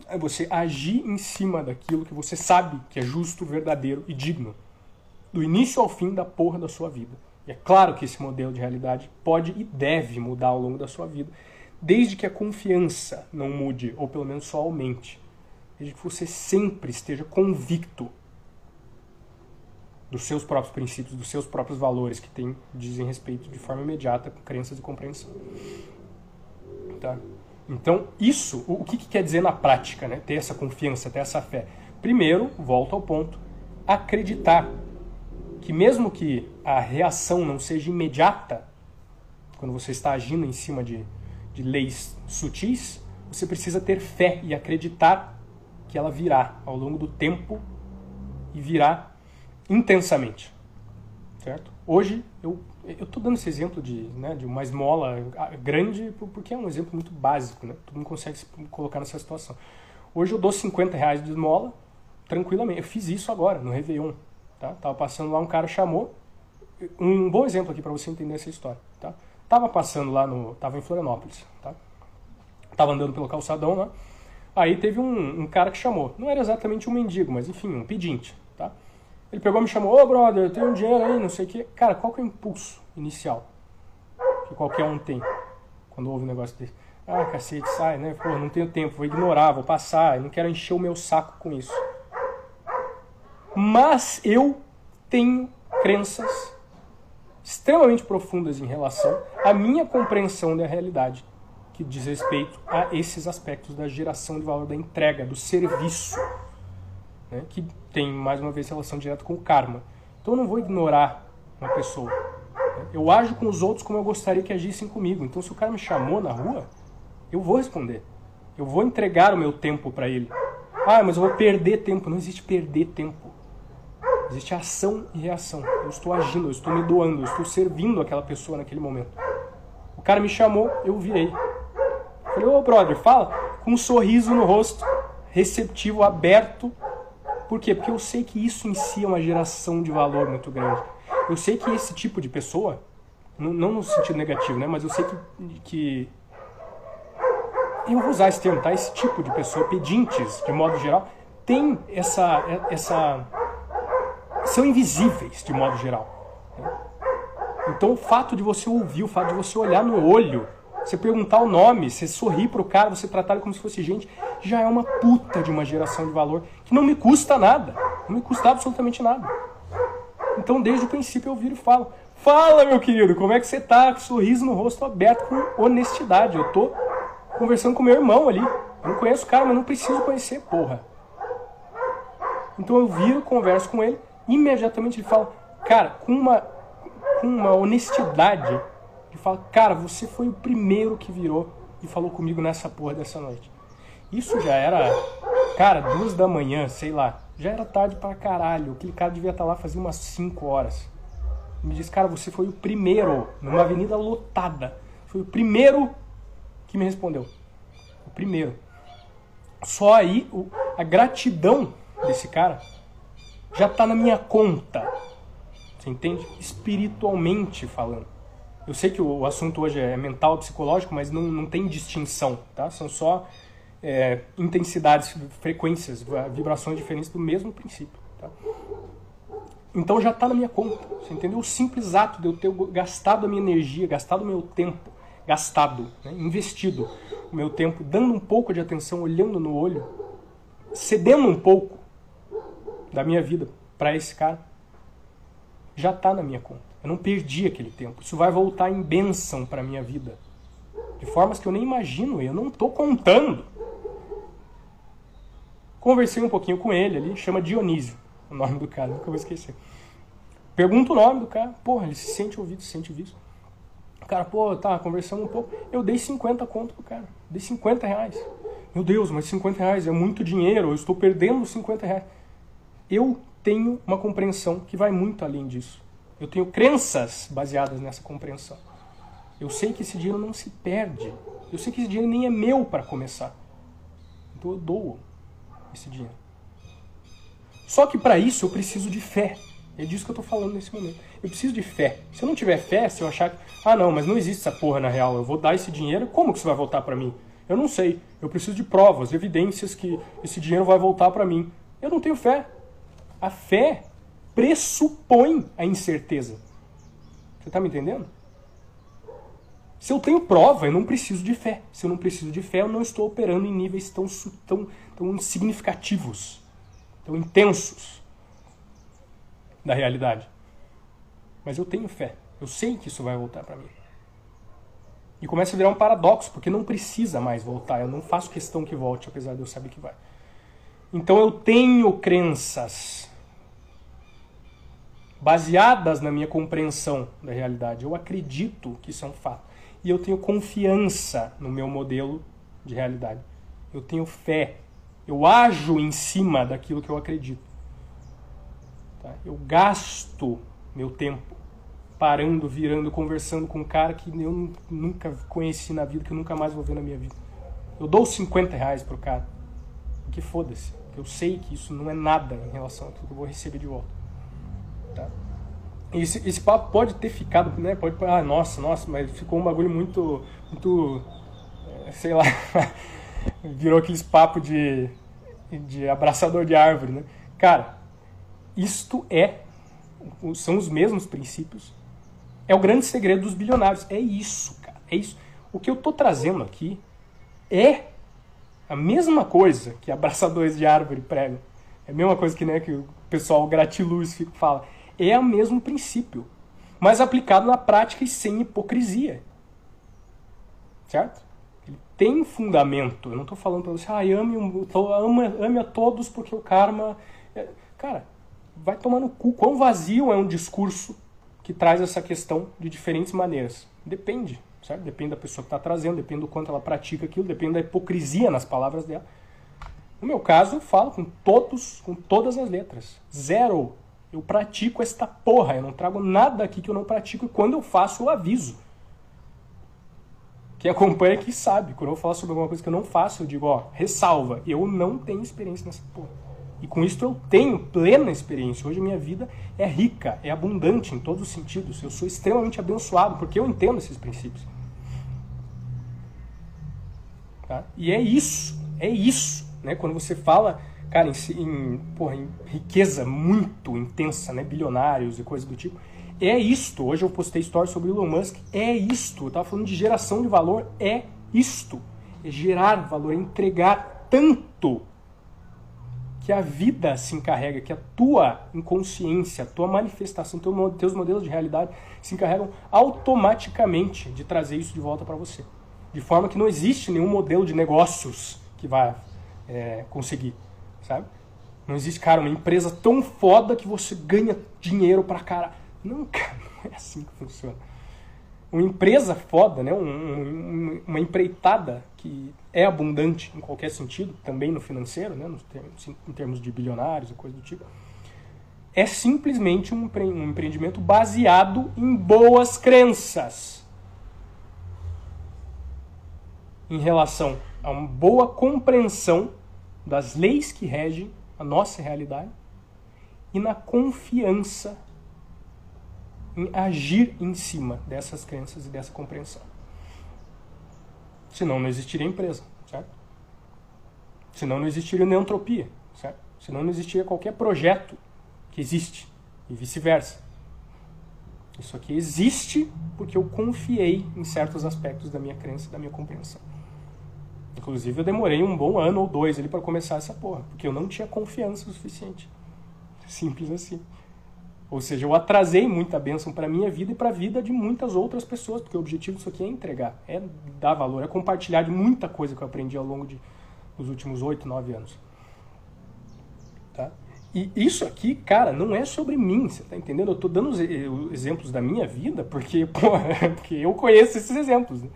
É você agir em cima daquilo que você sabe que é justo, verdadeiro e digno. Do início ao fim da porra da sua vida. E é claro que esse modelo de realidade pode e deve mudar ao longo da sua vida, desde que a confiança não mude, ou pelo menos só aumente. Desde que você sempre esteja convicto dos seus próprios princípios, dos seus próprios valores, que tem, dizem respeito de forma imediata com crenças e compreensão. Tá? Então, isso, o que, que quer dizer na prática, né? ter essa confiança, ter essa fé? Primeiro, volta ao ponto, acreditar que mesmo que a reação não seja imediata, quando você está agindo em cima de, de leis sutis, você precisa ter fé e acreditar que ela virá ao longo do tempo e virá intensamente. Certo? Hoje eu eu estou dando esse exemplo de, né, de uma esmola grande porque é um exemplo muito básico, né? Todo mundo consegue se colocar nessa situação. Hoje eu dou 50 reais de esmola tranquilamente. Eu fiz isso agora, no Réveillon. Tá? Tava passando lá, um cara chamou. Um bom exemplo aqui para você entender essa história. Tá? Tava passando lá no. Tava em Florianópolis. Tá? Tava andando pelo calçadão lá. Aí teve um, um cara que chamou. Não era exatamente um mendigo, mas enfim, um pedinte. Ele pegou me chamou: Ô oh, brother, eu tenho um dinheiro aí, não sei o quê. Cara, qual que é o impulso inicial que qualquer um tem quando ouve um negócio desse? Ah, cacete, sai, né? Pô, não tenho tempo, vou ignorar, vou passar, não quero encher o meu saco com isso. Mas eu tenho crenças extremamente profundas em relação à minha compreensão da realidade, que diz respeito a esses aspectos da geração de valor, da entrega, do serviço, né? que tem, mais uma vez, relação direta com o karma. Então eu não vou ignorar uma pessoa. Eu ajo com os outros como eu gostaria que agissem comigo. Então se o cara me chamou na rua, eu vou responder. Eu vou entregar o meu tempo para ele. Ah, mas eu vou perder tempo. Não existe perder tempo. Existe ação e reação. Eu estou agindo, eu estou me doando, eu estou servindo aquela pessoa naquele momento. O cara me chamou, eu virei. Falei, ô brother, fala com um sorriso no rosto, receptivo, aberto. Por quê? Porque eu sei que isso em si é uma geração de valor muito grande. Eu sei que esse tipo de pessoa, não, no sentido negativo, né? Mas eu sei que, que eu vou usar esse termo, tá? Esse tipo de pessoa, pedintes, de modo geral, tem essa, essa são invisíveis de modo geral. Então o fato de você ouvir, o fato de você olhar no olho, você perguntar o nome, você sorrir pro cara, você tratar ele como se fosse gente, já é uma puta de uma geração de valor que não me custa nada. Não me custa absolutamente nada. Então desde o princípio eu viro e falo: Fala, meu querido, como é que você tá? Com sorriso no rosto aberto, com honestidade. Eu tô conversando com meu irmão ali. Eu não conheço o cara, mas não preciso conhecer, porra. Então eu viro, converso com ele, imediatamente ele fala, cara, com uma, com uma honestidade, ele fala, cara, você foi o primeiro que virou e falou comigo nessa porra dessa noite. Isso já era, cara, duas da manhã, sei lá, já era tarde pra caralho. Aquele cara devia estar lá fazia umas cinco horas. E me diz, cara, você foi o primeiro, numa avenida lotada, foi o primeiro que me respondeu. O primeiro. Só aí o, a gratidão desse cara já está na minha conta. Você entende? Espiritualmente falando. Eu sei que o assunto hoje é mental, psicológico, mas não, não tem distinção, tá? São só é, intensidades, frequências, vibrações diferentes do mesmo princípio, tá? Então já está na minha conta, você entendeu? O simples ato de eu ter gastado a minha energia, gastado o meu tempo, gastado, né? investido o meu tempo, dando um pouco de atenção, olhando no olho, cedendo um pouco da minha vida para esse cara, já está na minha conta. Eu não perdi aquele tempo. Isso vai voltar em bênção para minha vida. De formas que eu nem imagino, eu não estou contando. Conversei um pouquinho com ele ali, chama Dionísio, o nome do cara, nunca vou esquecer. Pergunto o nome do cara, porra, ele se sente ouvido, se sente ouvido. O cara, pô, tá, conversando um pouco. Eu dei 50 conto pro cara, dei 50 reais. Meu Deus, mas 50 reais é muito dinheiro, eu estou perdendo 50 reais eu tenho uma compreensão que vai muito além disso. Eu tenho crenças baseadas nessa compreensão. Eu sei que esse dinheiro não se perde. Eu sei que esse dinheiro nem é meu para começar. Então eu dou esse dinheiro. Só que para isso eu preciso de fé. É disso que eu estou falando nesse momento. Eu preciso de fé. Se eu não tiver fé, se eu achar que, ah não, mas não existe essa porra na real, eu vou dar esse dinheiro, como que isso vai voltar para mim? Eu não sei. Eu preciso de provas, evidências que esse dinheiro vai voltar para mim. Eu não tenho fé. A fé pressupõe a incerteza. Você está me entendendo? Se eu tenho prova, eu não preciso de fé. Se eu não preciso de fé, eu não estou operando em níveis tão, tão, tão significativos, tão intensos da realidade. Mas eu tenho fé. Eu sei que isso vai voltar para mim. E começa a virar um paradoxo, porque não precisa mais voltar. Eu não faço questão que volte, apesar de eu saber que vai. Então eu tenho crenças baseadas na minha compreensão da realidade. Eu acredito que isso é um fato. E eu tenho confiança no meu modelo de realidade. Eu tenho fé. Eu ajo em cima daquilo que eu acredito. Tá? Eu gasto meu tempo parando, virando, conversando com um cara que eu nunca conheci na vida, que eu nunca mais vou ver na minha vida. Eu dou 50 reais pro cara. Porque foda-se. Eu sei que isso não é nada em relação tudo que eu vou receber de volta. Tá? Esse, esse papo pode ter ficado, né? Pode, ah, nossa, nossa, mas ficou um bagulho muito, muito, é, sei lá, virou aqueles papos de, de abraçador de árvore, né? Cara, isto é, são os mesmos princípios. É o grande segredo dos bilionários. É isso, cara. É isso. O que eu tô trazendo aqui é a mesma coisa que abraçadores de árvore pregam. É a mesma coisa que, né, que o pessoal gratiluz fala é o mesmo princípio, mas aplicado na prática e sem hipocrisia. Certo? Ele tem fundamento. Eu não estou falando para você, ah, ame, ame, ame a todos porque o karma. É, Cara, vai tomar no cu. Quão vazio é um discurso que traz essa questão de diferentes maneiras? Depende, certo? Depende da pessoa que está trazendo, depende do quanto ela pratica aquilo, depende da hipocrisia nas palavras dela. No meu caso, eu falo com todos, com todas as letras. Zero. Eu pratico esta porra. Eu não trago nada aqui que eu não pratico e quando eu faço, eu aviso. Quem acompanha aqui sabe. Quando eu falo sobre alguma coisa que eu não faço, eu digo, ó, ressalva. Eu não tenho experiência nessa porra. E com isso eu tenho plena experiência. Hoje minha vida é rica, é abundante em todos os sentidos. Eu sou extremamente abençoado porque eu entendo esses princípios. Tá? E é isso, é isso né? Quando você fala, cara, em, em, porra, em riqueza muito intensa, né? bilionários e coisas do tipo, é isto. Hoje eu postei história sobre Elon Musk, é isto. Eu estava falando de geração de valor, é isto. É gerar valor, é entregar tanto que a vida se encarrega, que a tua inconsciência, a tua manifestação, teu, teus modelos de realidade se encarregam automaticamente de trazer isso de volta para você. De forma que não existe nenhum modelo de negócios que vai é, conseguir, sabe? Não existe, cara, uma empresa tão foda que você ganha dinheiro pra cara. Não, não é assim que funciona. Uma empresa foda, né? Um, um, uma empreitada que é abundante em qualquer sentido, também no financeiro, né? Em termos de bilionários e coisa do tipo, é simplesmente um empreendimento baseado em boas crenças em relação a uma boa compreensão das leis que regem a nossa realidade e na confiança em agir em cima dessas crenças e dessa compreensão. Senão não existiria empresa, certo? Senão não existiria neantropia, certo? Senão não existiria qualquer projeto que existe e vice-versa. Isso aqui existe porque eu confiei em certos aspectos da minha crença e da minha compreensão. Inclusive, eu demorei um bom ano ou dois ali para começar essa porra, porque eu não tinha confiança o suficiente. Simples assim. Ou seja, eu atrasei muita bênção para minha vida e para a vida de muitas outras pessoas, porque o objetivo disso aqui é entregar, é dar valor, é compartilhar de muita coisa que eu aprendi ao longo de, dos últimos oito, nove anos. Tá? E isso aqui, cara, não é sobre mim, você tá entendendo? Eu tô dando os exemplos da minha vida porque, porra, porque eu conheço esses exemplos. Né?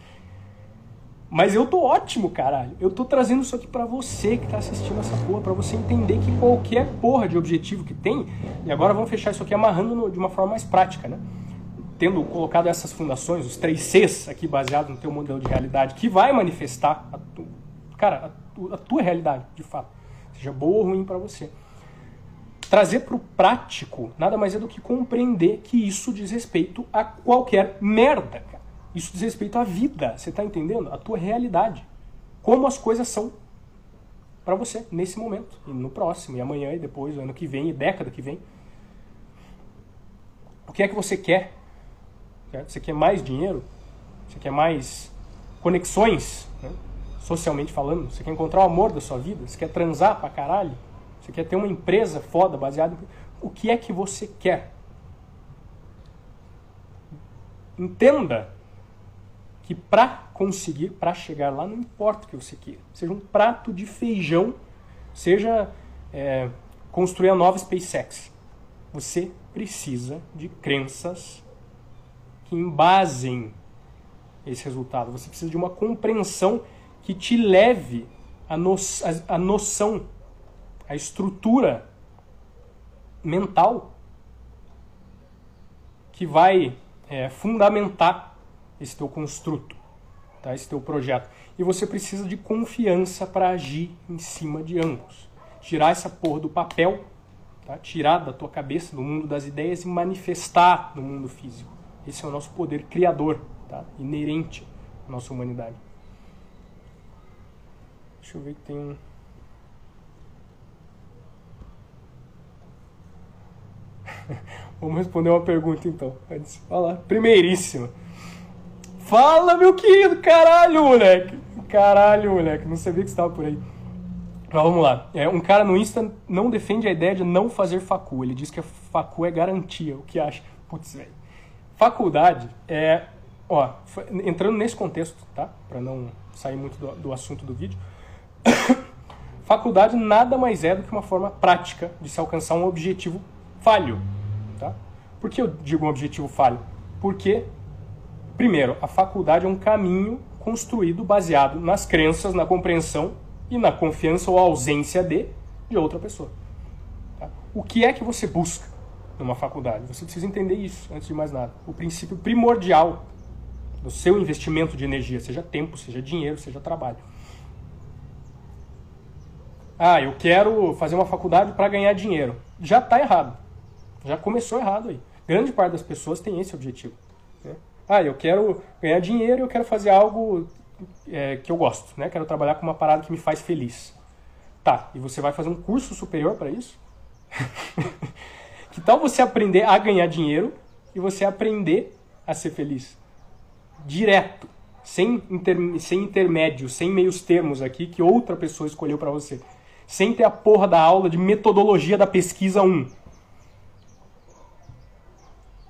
Mas eu tô ótimo, caralho. Eu tô trazendo isso aqui para você que tá assistindo essa porra, para você entender que qualquer porra de objetivo que tem, e agora vamos fechar isso aqui amarrando no, de uma forma mais prática, né? Tendo colocado essas fundações, os três Cs aqui baseado no teu modelo de realidade, que vai manifestar, a tu, cara, a, tu, a tua realidade, de fato. Seja boa ou ruim para você. Trazer para o prático nada mais é do que compreender que isso diz respeito a qualquer merda, cara. Isso diz respeito à vida, você está entendendo? A tua realidade. Como as coisas são para você nesse momento, e no próximo, e amanhã, e depois, ano que vem, e década que vem. O que é que você quer? Você quer mais dinheiro? Você quer mais conexões, né? socialmente falando? Você quer encontrar o amor da sua vida? Você quer transar pra caralho? Você quer ter uma empresa foda baseada em... O que é que você quer? Entenda que para conseguir, para chegar lá, não importa o que você queira. Seja um prato de feijão, seja é, construir a nova SpaceX. Você precisa de crenças que embasem esse resultado. Você precisa de uma compreensão que te leve a, no, a, a noção, a estrutura mental que vai é, fundamentar esse teu construto, tá? esse teu projeto. E você precisa de confiança para agir em cima de ambos. Tirar essa porra do papel, tá? tirar da tua cabeça, do mundo das ideias e manifestar no mundo físico. Esse é o nosso poder criador, tá? inerente à nossa humanidade. Deixa eu ver que tem um. Vamos responder uma pergunta então. Antes. Olha lá. Primeiríssima. Fala, meu querido! Caralho, moleque! Caralho, moleque! Não sabia que você estava por aí. Mas vamos lá. É, um cara no Insta não defende a ideia de não fazer facu. Ele diz que a facu é garantia. O que acha? Putz, velho. Faculdade é... Ó, entrando nesse contexto, tá? Para não sair muito do, do assunto do vídeo. Faculdade nada mais é do que uma forma prática de se alcançar um objetivo falho. Tá? Por que eu digo um objetivo falho? Porque, primeiro, a faculdade é um caminho construído baseado nas crenças, na compreensão e na confiança ou ausência de, de outra pessoa. Tá? O que é que você busca numa faculdade? Você precisa entender isso, antes de mais nada. O princípio primordial do seu investimento de energia, seja tempo, seja dinheiro, seja trabalho. Ah, eu quero fazer uma faculdade para ganhar dinheiro. Já está errado. Já começou errado aí. Grande parte das pessoas tem esse objetivo. Né? Ah, eu quero ganhar dinheiro eu quero fazer algo é, que eu gosto, né? Quero trabalhar com uma parada que me faz feliz. Tá, e você vai fazer um curso superior para isso? que tal você aprender a ganhar dinheiro e você aprender a ser feliz? Direto, sem, inter, sem intermédio, sem meios termos aqui que outra pessoa escolheu para você. Sem ter a porra da aula de metodologia da pesquisa 1.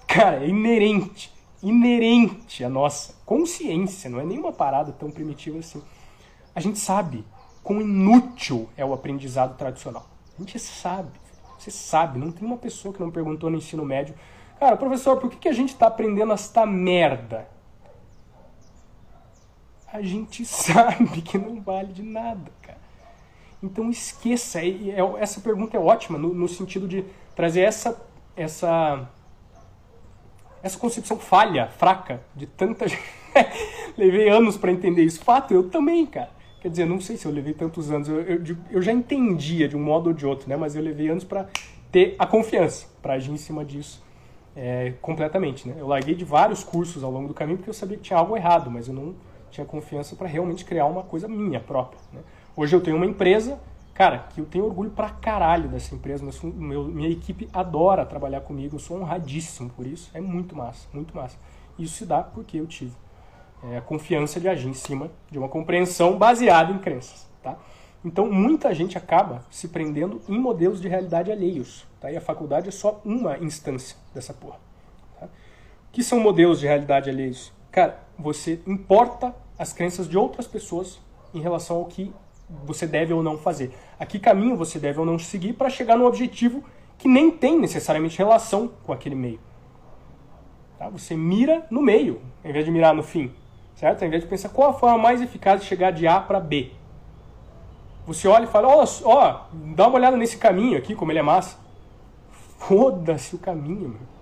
Cara, é inerente inerente à nossa consciência, não é nenhuma parada tão primitiva assim. A gente sabe quão inútil é o aprendizado tradicional. A gente sabe, você sabe, não tem uma pessoa que não perguntou no ensino médio, cara, professor, por que, a gente está aprendendo esta merda? A gente sabe que não vale de nada, cara. Então esqueça, essa pergunta é ótima no, no sentido de trazer essa, essa essa concepção falha, fraca, de tanta gente. levei anos para entender isso. Fato, eu também, cara. Quer dizer, não sei se eu levei tantos anos. Eu, eu, eu já entendia de um modo ou de outro, né? Mas eu levei anos para ter a confiança, para agir em cima disso é, completamente, né? Eu larguei de vários cursos ao longo do caminho porque eu sabia que tinha algo errado, mas eu não tinha confiança para realmente criar uma coisa minha própria. Né? Hoje eu tenho uma empresa Cara, que eu tenho orgulho pra caralho dessa empresa. Meu, minha equipe adora trabalhar comigo. Eu sou honradíssimo por isso. É muito massa, muito massa. Isso se dá porque eu tive é, a confiança de agir em cima de uma compreensão baseada em crenças. Tá? Então, muita gente acaba se prendendo em modelos de realidade alheios. Tá? E a faculdade é só uma instância dessa porra. Tá? Que são modelos de realidade alheios? Cara, você importa as crenças de outras pessoas em relação ao que você deve ou não fazer. A que caminho você deve ou não seguir para chegar no objetivo que nem tem necessariamente relação com aquele meio. Tá? Você mira no meio, em vez de mirar no fim. Certo? Em vez de pensar qual a forma mais eficaz de chegar de A para B. Você olha e fala, ó, oh, oh, dá uma olhada nesse caminho aqui, como ele é massa. Foda-se o caminho, meu.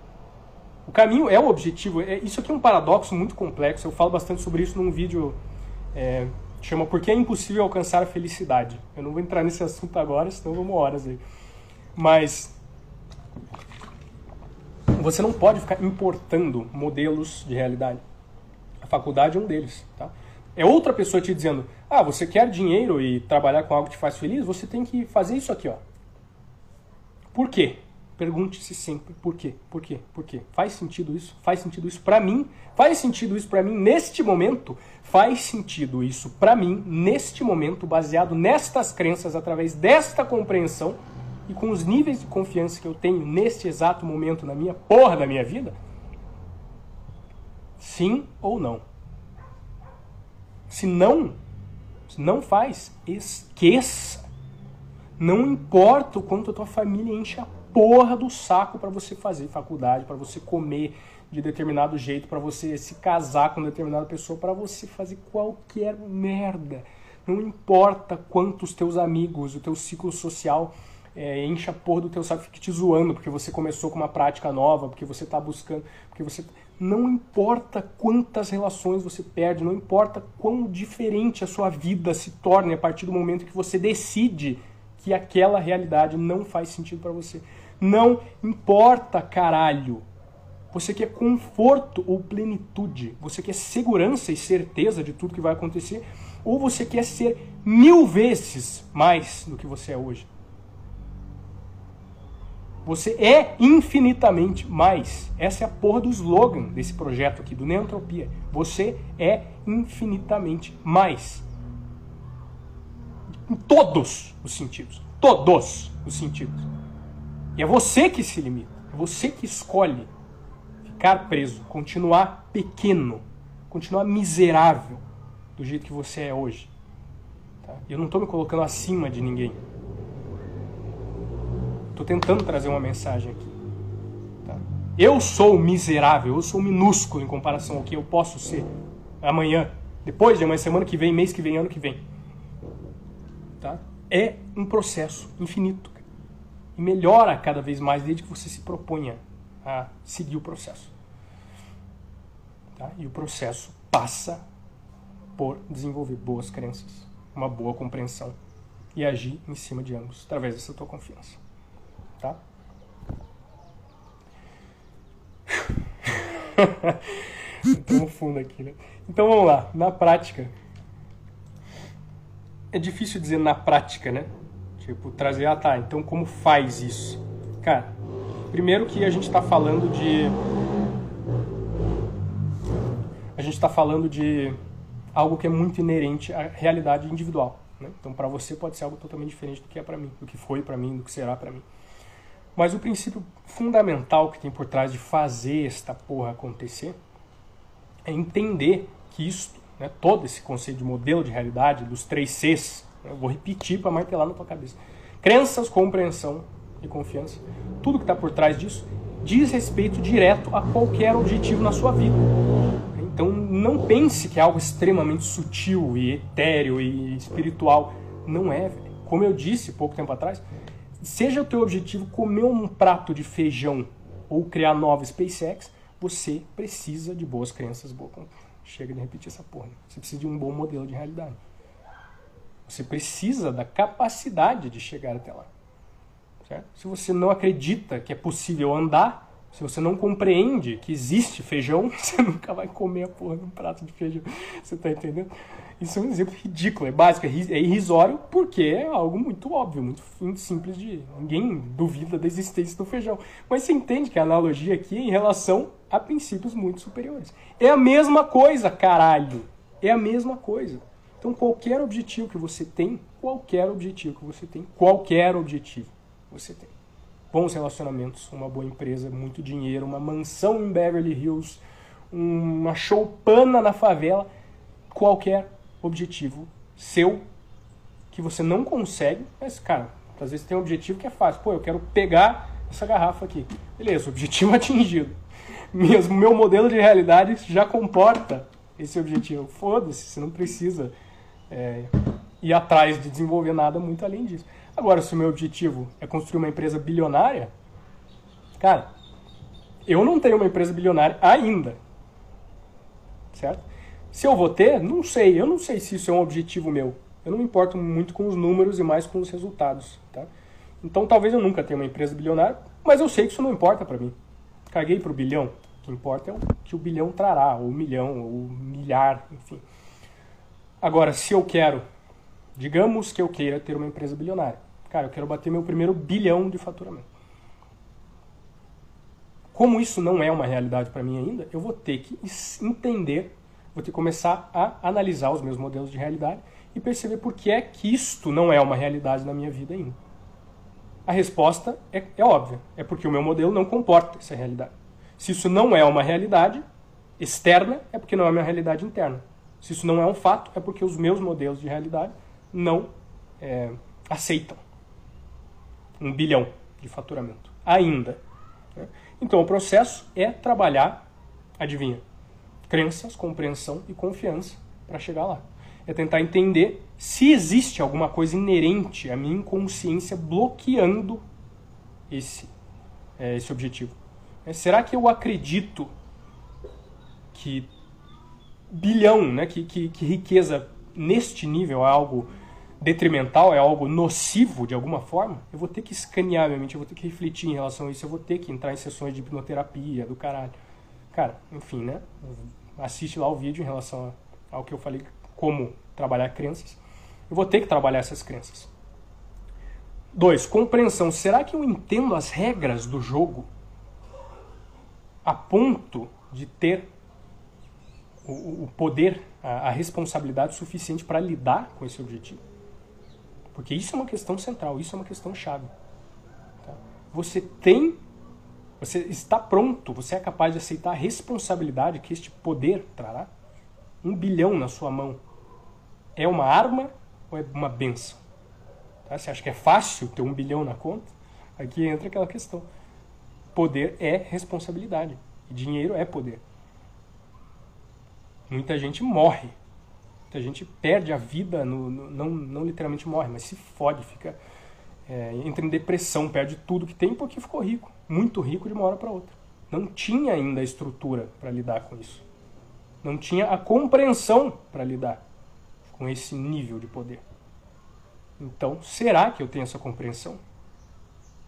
O caminho é o objetivo. É, isso aqui é um paradoxo muito complexo. Eu falo bastante sobre isso num vídeo é, chama Por que é impossível alcançar a felicidade. Eu não vou entrar nesse assunto agora, senão vamos horas aí. Mas você não pode ficar importando modelos de realidade. A faculdade é um deles, tá? É outra pessoa te dizendo: "Ah, você quer dinheiro e trabalhar com algo que te faz feliz? Você tem que fazer isso aqui, ó". Por quê? Pergunte-se sempre por quê? Por quê? Por quê? Faz sentido isso? Faz sentido isso para mim? Faz sentido isso para mim neste momento? Faz sentido isso para mim neste momento, baseado nestas crenças, através desta compreensão e com os níveis de confiança que eu tenho neste exato momento na minha porra da minha vida? Sim ou não? Se não, se não faz, esqueça. Não importa o quanto a tua família enche a porra do saco para você fazer faculdade, para você comer de determinado jeito, para você se casar com determinada pessoa, para você fazer qualquer merda. Não importa quantos teus amigos, o teu ciclo social é, enche a porra do teu saco, fique te zoando porque você começou com uma prática nova, porque você está buscando, porque você não importa quantas relações você perde, não importa quão diferente a sua vida se torne a partir do momento que você decide que aquela realidade não faz sentido para você. Não importa, caralho. Você quer conforto ou plenitude? Você quer segurança e certeza de tudo que vai acontecer? Ou você quer ser mil vezes mais do que você é hoje? Você é infinitamente mais. Essa é a porra do slogan desse projeto aqui, do Neantropia. Você é infinitamente mais. Em todos os sentidos. Todos os sentidos. E é você que se limita, é você que escolhe ficar preso, continuar pequeno, continuar miserável do jeito que você é hoje. Tá? Eu não estou me colocando acima de ninguém. Estou tentando trazer uma mensagem aqui. Tá? Eu sou miserável, eu sou minúsculo em comparação ao que eu posso ser amanhã, depois de amanhã, semana que vem, mês que vem, ano que vem. Tá? É um processo infinito. E melhora cada vez mais desde que você se proponha a seguir o processo. Tá? E o processo passa por desenvolver boas crenças, uma boa compreensão e agir em cima de ambos através dessa tua confiança. Tá? Estamos fundo aqui, né? Então vamos lá, na prática. É difícil dizer na prática, né? Tipo, trazer, ah tá, então como faz isso? Cara, primeiro que a gente está falando de. A gente está falando de algo que é muito inerente à realidade individual. Né? Então, para você pode ser algo totalmente diferente do que é para mim, do que foi para mim, do que será para mim. Mas o princípio fundamental que tem por trás de fazer esta porra acontecer é entender que isto, né, todo esse conceito de modelo de realidade, dos três Cs, eu vou repetir para martelar na tua cabeça. Crenças, compreensão e confiança. Tudo que está por trás disso diz respeito direto a qualquer objetivo na sua vida. Então não pense que é algo extremamente sutil e etéreo e espiritual. Não é. Como eu disse pouco tempo atrás, seja o teu objetivo comer um prato de feijão ou criar nova SpaceX, você precisa de boas crenças. Boa... Chega de repetir essa porra. Você precisa de um bom modelo de realidade. Você precisa da capacidade de chegar até lá. Certo? Se você não acredita que é possível andar, se você não compreende que existe feijão, você nunca vai comer a porra de um prato de feijão. Você está entendendo? Isso é um exemplo ridículo, é básico, é, é irrisório, porque é algo muito óbvio, muito, muito simples de. Ninguém duvida da existência do feijão. Mas você entende que a analogia aqui é em relação a princípios muito superiores. É a mesma coisa, caralho. É a mesma coisa. Então, qualquer objetivo que você tem, qualquer objetivo que você tem, qualquer objetivo você tem. Bons relacionamentos, uma boa empresa, muito dinheiro, uma mansão em Beverly Hills, uma choupana na favela, qualquer objetivo seu que você não consegue, mas, cara, às vezes tem um objetivo que é fácil. Pô, eu quero pegar essa garrafa aqui. Beleza, objetivo atingido. Mesmo meu modelo de realidade já comporta esse objetivo. Foda-se, você não precisa é, ir atrás de desenvolver nada muito além disso. Agora, se o meu objetivo é construir uma empresa bilionária, cara, eu não tenho uma empresa bilionária ainda. Certo? Se eu vou ter, não sei. Eu não sei se isso é um objetivo meu. Eu não me importo muito com os números e mais com os resultados. Tá? Então talvez eu nunca tenha uma empresa bilionária, mas eu sei que isso não importa para mim. Caguei pro bilhão. O que importa é o que o bilhão trará, ou o milhão, ou o milhar, enfim. Agora, se eu quero, digamos que eu queira ter uma empresa bilionária. Cara, eu quero bater meu primeiro bilhão de faturamento. Como isso não é uma realidade para mim ainda, eu vou ter que entender vou ter que começar a analisar os meus modelos de realidade e perceber por que é que isto não é uma realidade na minha vida ainda. A resposta é, é óbvia, é porque o meu modelo não comporta essa realidade. Se isso não é uma realidade externa, é porque não é uma realidade interna. Se isso não é um fato, é porque os meus modelos de realidade não é, aceitam um bilhão de faturamento ainda. Né? Então o processo é trabalhar, adivinha, crenças, compreensão e confiança para chegar lá. É tentar entender se existe alguma coisa inerente à minha inconsciência bloqueando esse, é, esse objetivo. É, será que eu acredito que bilhão, né, que, que, que riqueza neste nível é algo detrimental, é algo nocivo de alguma forma, eu vou ter que escanear minha mente, eu vou ter que refletir em relação a isso, eu vou ter que entrar em sessões de hipnoterapia do caralho. Cara, enfim, né? Assiste lá o vídeo em relação ao que eu falei, como trabalhar crenças. Eu vou ter que trabalhar essas crenças. Dois, compreensão. Será que eu entendo as regras do jogo a ponto de ter o, poder, a, a responsabilidade suficiente para lidar com esse objetivo? Porque isso é uma questão central, isso é uma questão chave. Tá? Você tem você está pronto, você é capaz de aceitar a responsabilidade que este poder trará? Um bilhão na sua mão é uma arma ou é uma benção? Tá? Você acha que é fácil ter um bilhão na conta? Aqui entra aquela questão. Poder é responsabilidade. Dinheiro é poder. Muita gente morre. Muita gente perde a vida, no, no não, não literalmente morre, mas se fode, fica, é, entra em depressão, perde tudo que tem porque ficou rico. Muito rico de uma hora para outra. Não tinha ainda a estrutura para lidar com isso. Não tinha a compreensão para lidar com esse nível de poder. Então, será que eu tenho essa compreensão?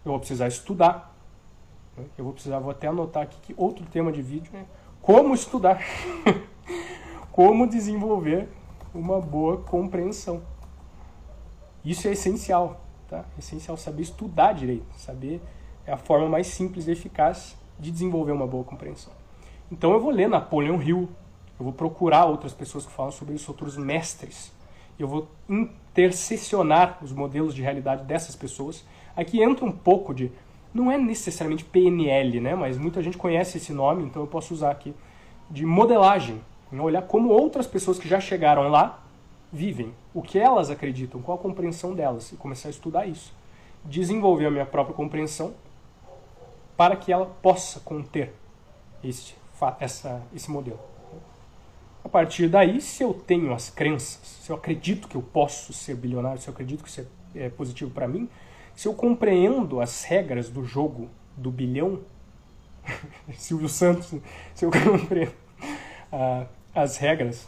Eu vou precisar estudar. Eu vou precisar, vou até anotar aqui que outro tema de vídeo é como estudar. como desenvolver uma boa compreensão. Isso é essencial, tá? É essencial saber estudar direito, saber é a forma mais simples e eficaz de desenvolver uma boa compreensão. Então eu vou ler Napoleon Hill, eu vou procurar outras pessoas que falam sobre isso, outros mestres. Eu vou intercessionar os modelos de realidade dessas pessoas. Aqui entra um pouco de. Não é necessariamente PNL, né? mas muita gente conhece esse nome, então eu posso usar aqui. De modelagem. Olhar como outras pessoas que já chegaram lá vivem, o que elas acreditam, qual a compreensão delas, e começar a estudar isso. Desenvolver a minha própria compreensão para que ela possa conter esse, essa, esse modelo. A partir daí, se eu tenho as crenças, se eu acredito que eu posso ser bilionário, se eu acredito que isso é, é positivo para mim, se eu compreendo as regras do jogo do bilhão, Silvio Santos, se eu compreendo uh, as regras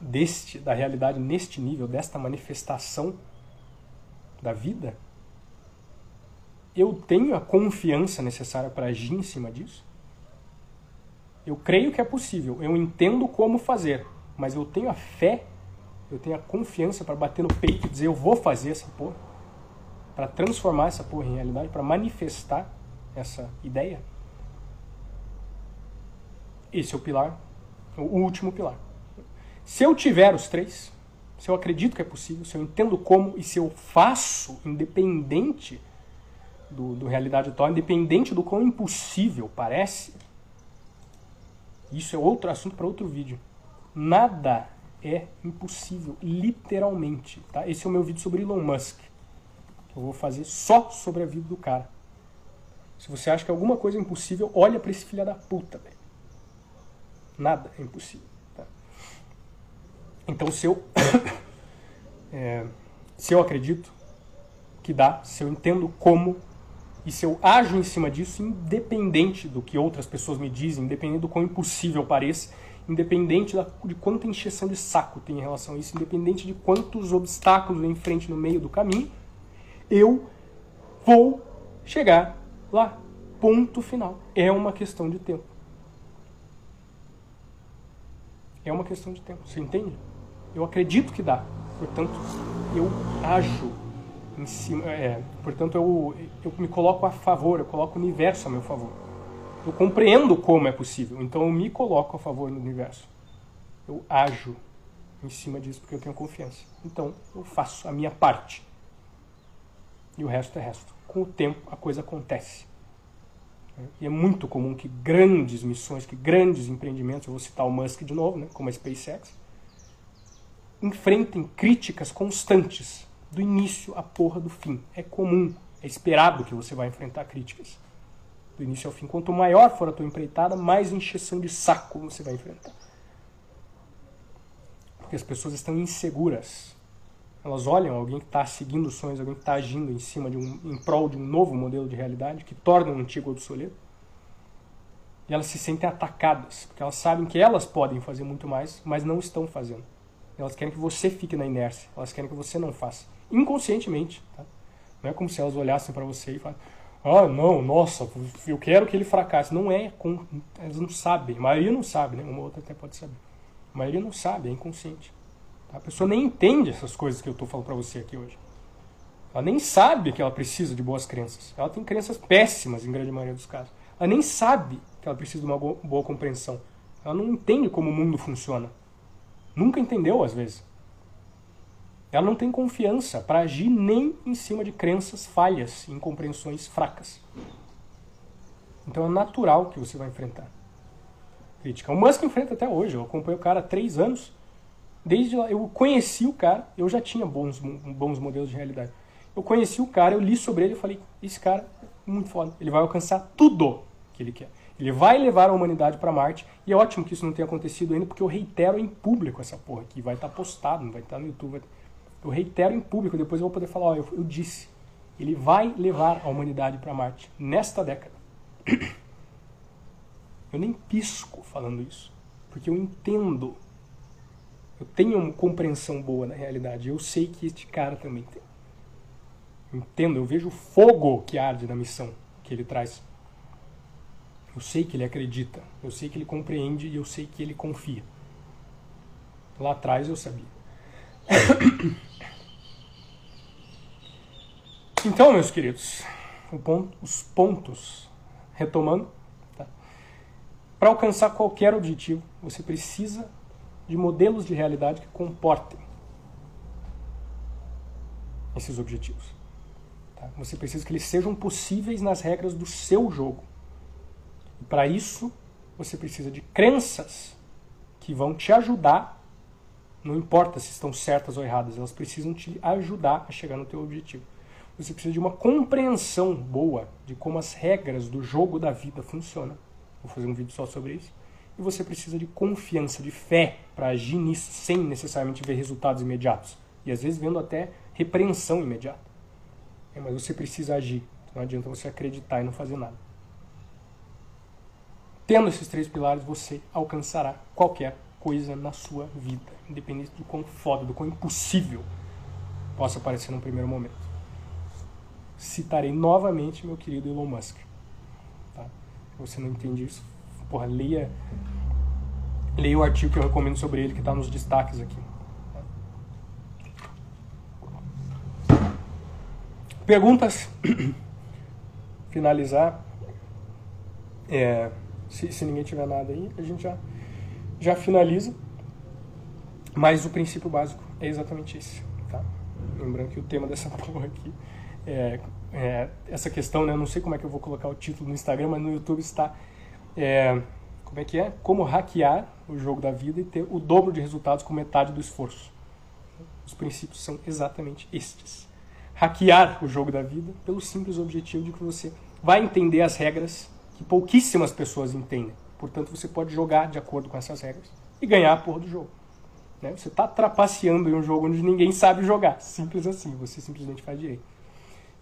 deste da realidade neste nível, desta manifestação da vida, eu tenho a confiança necessária para agir em cima disso? Eu creio que é possível, eu entendo como fazer, mas eu tenho a fé, eu tenho a confiança para bater no peito e dizer eu vou fazer essa porra, para transformar essa porra em realidade, para manifestar essa ideia. Esse é o pilar, o último pilar. Se eu tiver os três, se eu acredito que é possível, se eu entendo como e se eu faço, independente do, do realidade atual, independente do quão impossível parece, isso é outro assunto para outro vídeo. Nada é impossível, literalmente. Tá? Esse é o meu vídeo sobre Elon Musk. eu vou fazer só sobre a vida do cara. Se você acha que alguma coisa é impossível, olha para esse filho da puta. Véio. Nada é impossível. Tá? Então, se eu, é, se eu acredito que dá, se eu entendo como e se eu ajo em cima disso, independente do que outras pessoas me dizem, independente do quão impossível pareça, independente da, de quanta encheção de saco tem em relação a isso, independente de quantos obstáculos em frente no meio do caminho, eu vou chegar lá. Ponto final. É uma questão de tempo. É uma questão de tempo. Você entende? Eu acredito que dá. Portanto, eu ajo em cima. É, portanto, eu, eu me coloco a favor, eu coloco o universo a meu favor. Eu compreendo como é possível, então eu me coloco a favor do universo. Eu ajo em cima disso porque eu tenho confiança. Então, eu faço a minha parte. E o resto é resto. Com o tempo, a coisa acontece. E é muito comum que grandes missões, que grandes empreendimentos, eu vou citar o Musk de novo, né, como a SpaceX, enfrentem críticas constantes do início à porra do fim. É comum, é esperado que você vai enfrentar críticas. Do início ao fim. Quanto maior for a tua empreitada, mais encheção de saco você vai enfrentar. Porque as pessoas estão inseguras. Elas olham alguém que está seguindo sonhos, alguém que está agindo em cima de um, em prol de um novo modelo de realidade que torna o antigo obsoleto. E elas se sentem atacadas, porque elas sabem que elas podem fazer muito mais, mas não estão fazendo. Elas querem que você fique na inércia, elas querem que você não faça inconscientemente. Tá? Não é como se elas olhassem para você e falassem, ah, não, nossa, eu quero que ele fracasse. Não é, elas não sabem, a maioria não sabe, né? uma outra até pode saber. A maioria não sabe, é inconsciente. A pessoa nem entende essas coisas que eu estou falando para você aqui hoje. Ela nem sabe que ela precisa de boas crenças. Ela tem crenças péssimas, em grande maioria dos casos. Ela nem sabe que ela precisa de uma boa compreensão. Ela não entende como o mundo funciona. Nunca entendeu, às vezes. Ela não tem confiança para agir nem em cima de crenças falhas, incompreensões fracas. Então é natural que você vai enfrentar crítica. O Musk enfrenta até hoje. Eu acompanho o cara há três anos. Desde lá, eu conheci o cara, eu já tinha bons, bons modelos de realidade. Eu conheci o cara, eu li sobre ele e falei, esse cara é muito foda. Ele vai alcançar tudo que ele quer. Ele vai levar a humanidade para Marte. E é ótimo que isso não tenha acontecido ainda, porque eu reitero em público essa porra aqui. Vai estar tá postado, não vai estar tá no YouTube. Eu reitero em público, depois eu vou poder falar, ó, eu, eu disse. Ele vai levar a humanidade para Marte nesta década. Eu nem pisco falando isso, porque eu entendo. Eu tenho uma compreensão boa na realidade. Eu sei que este cara também tem. Entendo, eu vejo o fogo que arde na missão que ele traz. Eu sei que ele acredita, eu sei que ele compreende e eu sei que ele confia. Lá atrás eu sabia. Então, meus queridos, ponto, os pontos, retomando, tá? para alcançar qualquer objetivo, você precisa de modelos de realidade que comportem esses objetivos. Tá? Você precisa que eles sejam possíveis nas regras do seu jogo. E para isso, você precisa de crenças que vão te ajudar, não importa se estão certas ou erradas, elas precisam te ajudar a chegar no teu objetivo. Você precisa de uma compreensão boa de como as regras do jogo da vida funcionam. Vou fazer um vídeo só sobre isso. E você precisa de confiança, de fé para agir nisso sem necessariamente ver resultados imediatos. E às vezes vendo até repreensão imediata. É, mas você precisa agir. Não adianta você acreditar e não fazer nada. Tendo esses três pilares, você alcançará qualquer coisa na sua vida, independente do quão foda, do quão impossível possa parecer num primeiro momento. Citarei novamente meu querido Elon Musk. Tá? Se você não entende isso, porra, leia, leia o artigo que eu recomendo sobre ele, que está nos destaques aqui. Perguntas? Finalizar. É, se, se ninguém tiver nada aí, a gente já, já finaliza. Mas o princípio básico é exatamente esse. Tá? Lembrando que o tema dessa porra aqui é, é essa questão, né? Eu não sei como é que eu vou colocar o título no Instagram, mas no YouTube está. É, como é que é? Como hackear o jogo da vida e ter o dobro de resultados com metade do esforço. Os princípios são exatamente estes. Hackear o jogo da vida pelo simples objetivo de que você vai entender as regras que pouquíssimas pessoas entendem. Portanto, você pode jogar de acordo com essas regras e ganhar a porra do jogo. Né? Você está trapaceando em um jogo onde ninguém sabe jogar. Simples assim, você simplesmente faz direito.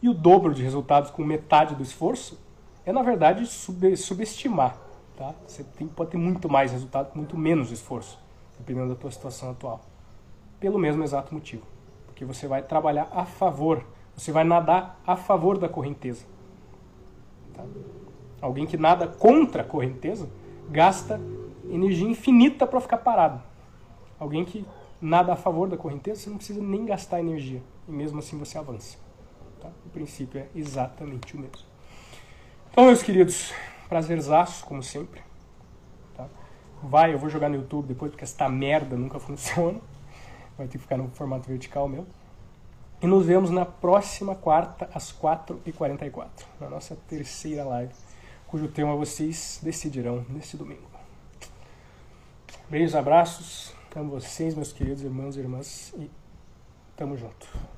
E o dobro de resultados com metade do esforço é, na verdade, sub subestimar. Tá? Você tem, pode ter muito mais resultado com muito menos esforço, dependendo da tua situação atual. Pelo mesmo exato motivo. Porque você vai trabalhar a favor, você vai nadar a favor da correnteza. Tá? Alguém que nada contra a correnteza gasta energia infinita para ficar parado. Alguém que nada a favor da correnteza, você não precisa nem gastar energia. E mesmo assim você avança. Tá? O princípio é exatamente o mesmo. Então, meus queridos, prazerzaço, como sempre. Tá? Vai, eu vou jogar no YouTube depois, porque esta merda nunca funciona. Vai ter que ficar no formato vertical mesmo. E nos vemos na próxima quarta, às 4h44, na nossa terceira live cujo tema vocês decidirão neste domingo. Beijos, abraços. Amo vocês, meus queridos irmãos e irmãs, e tamo junto.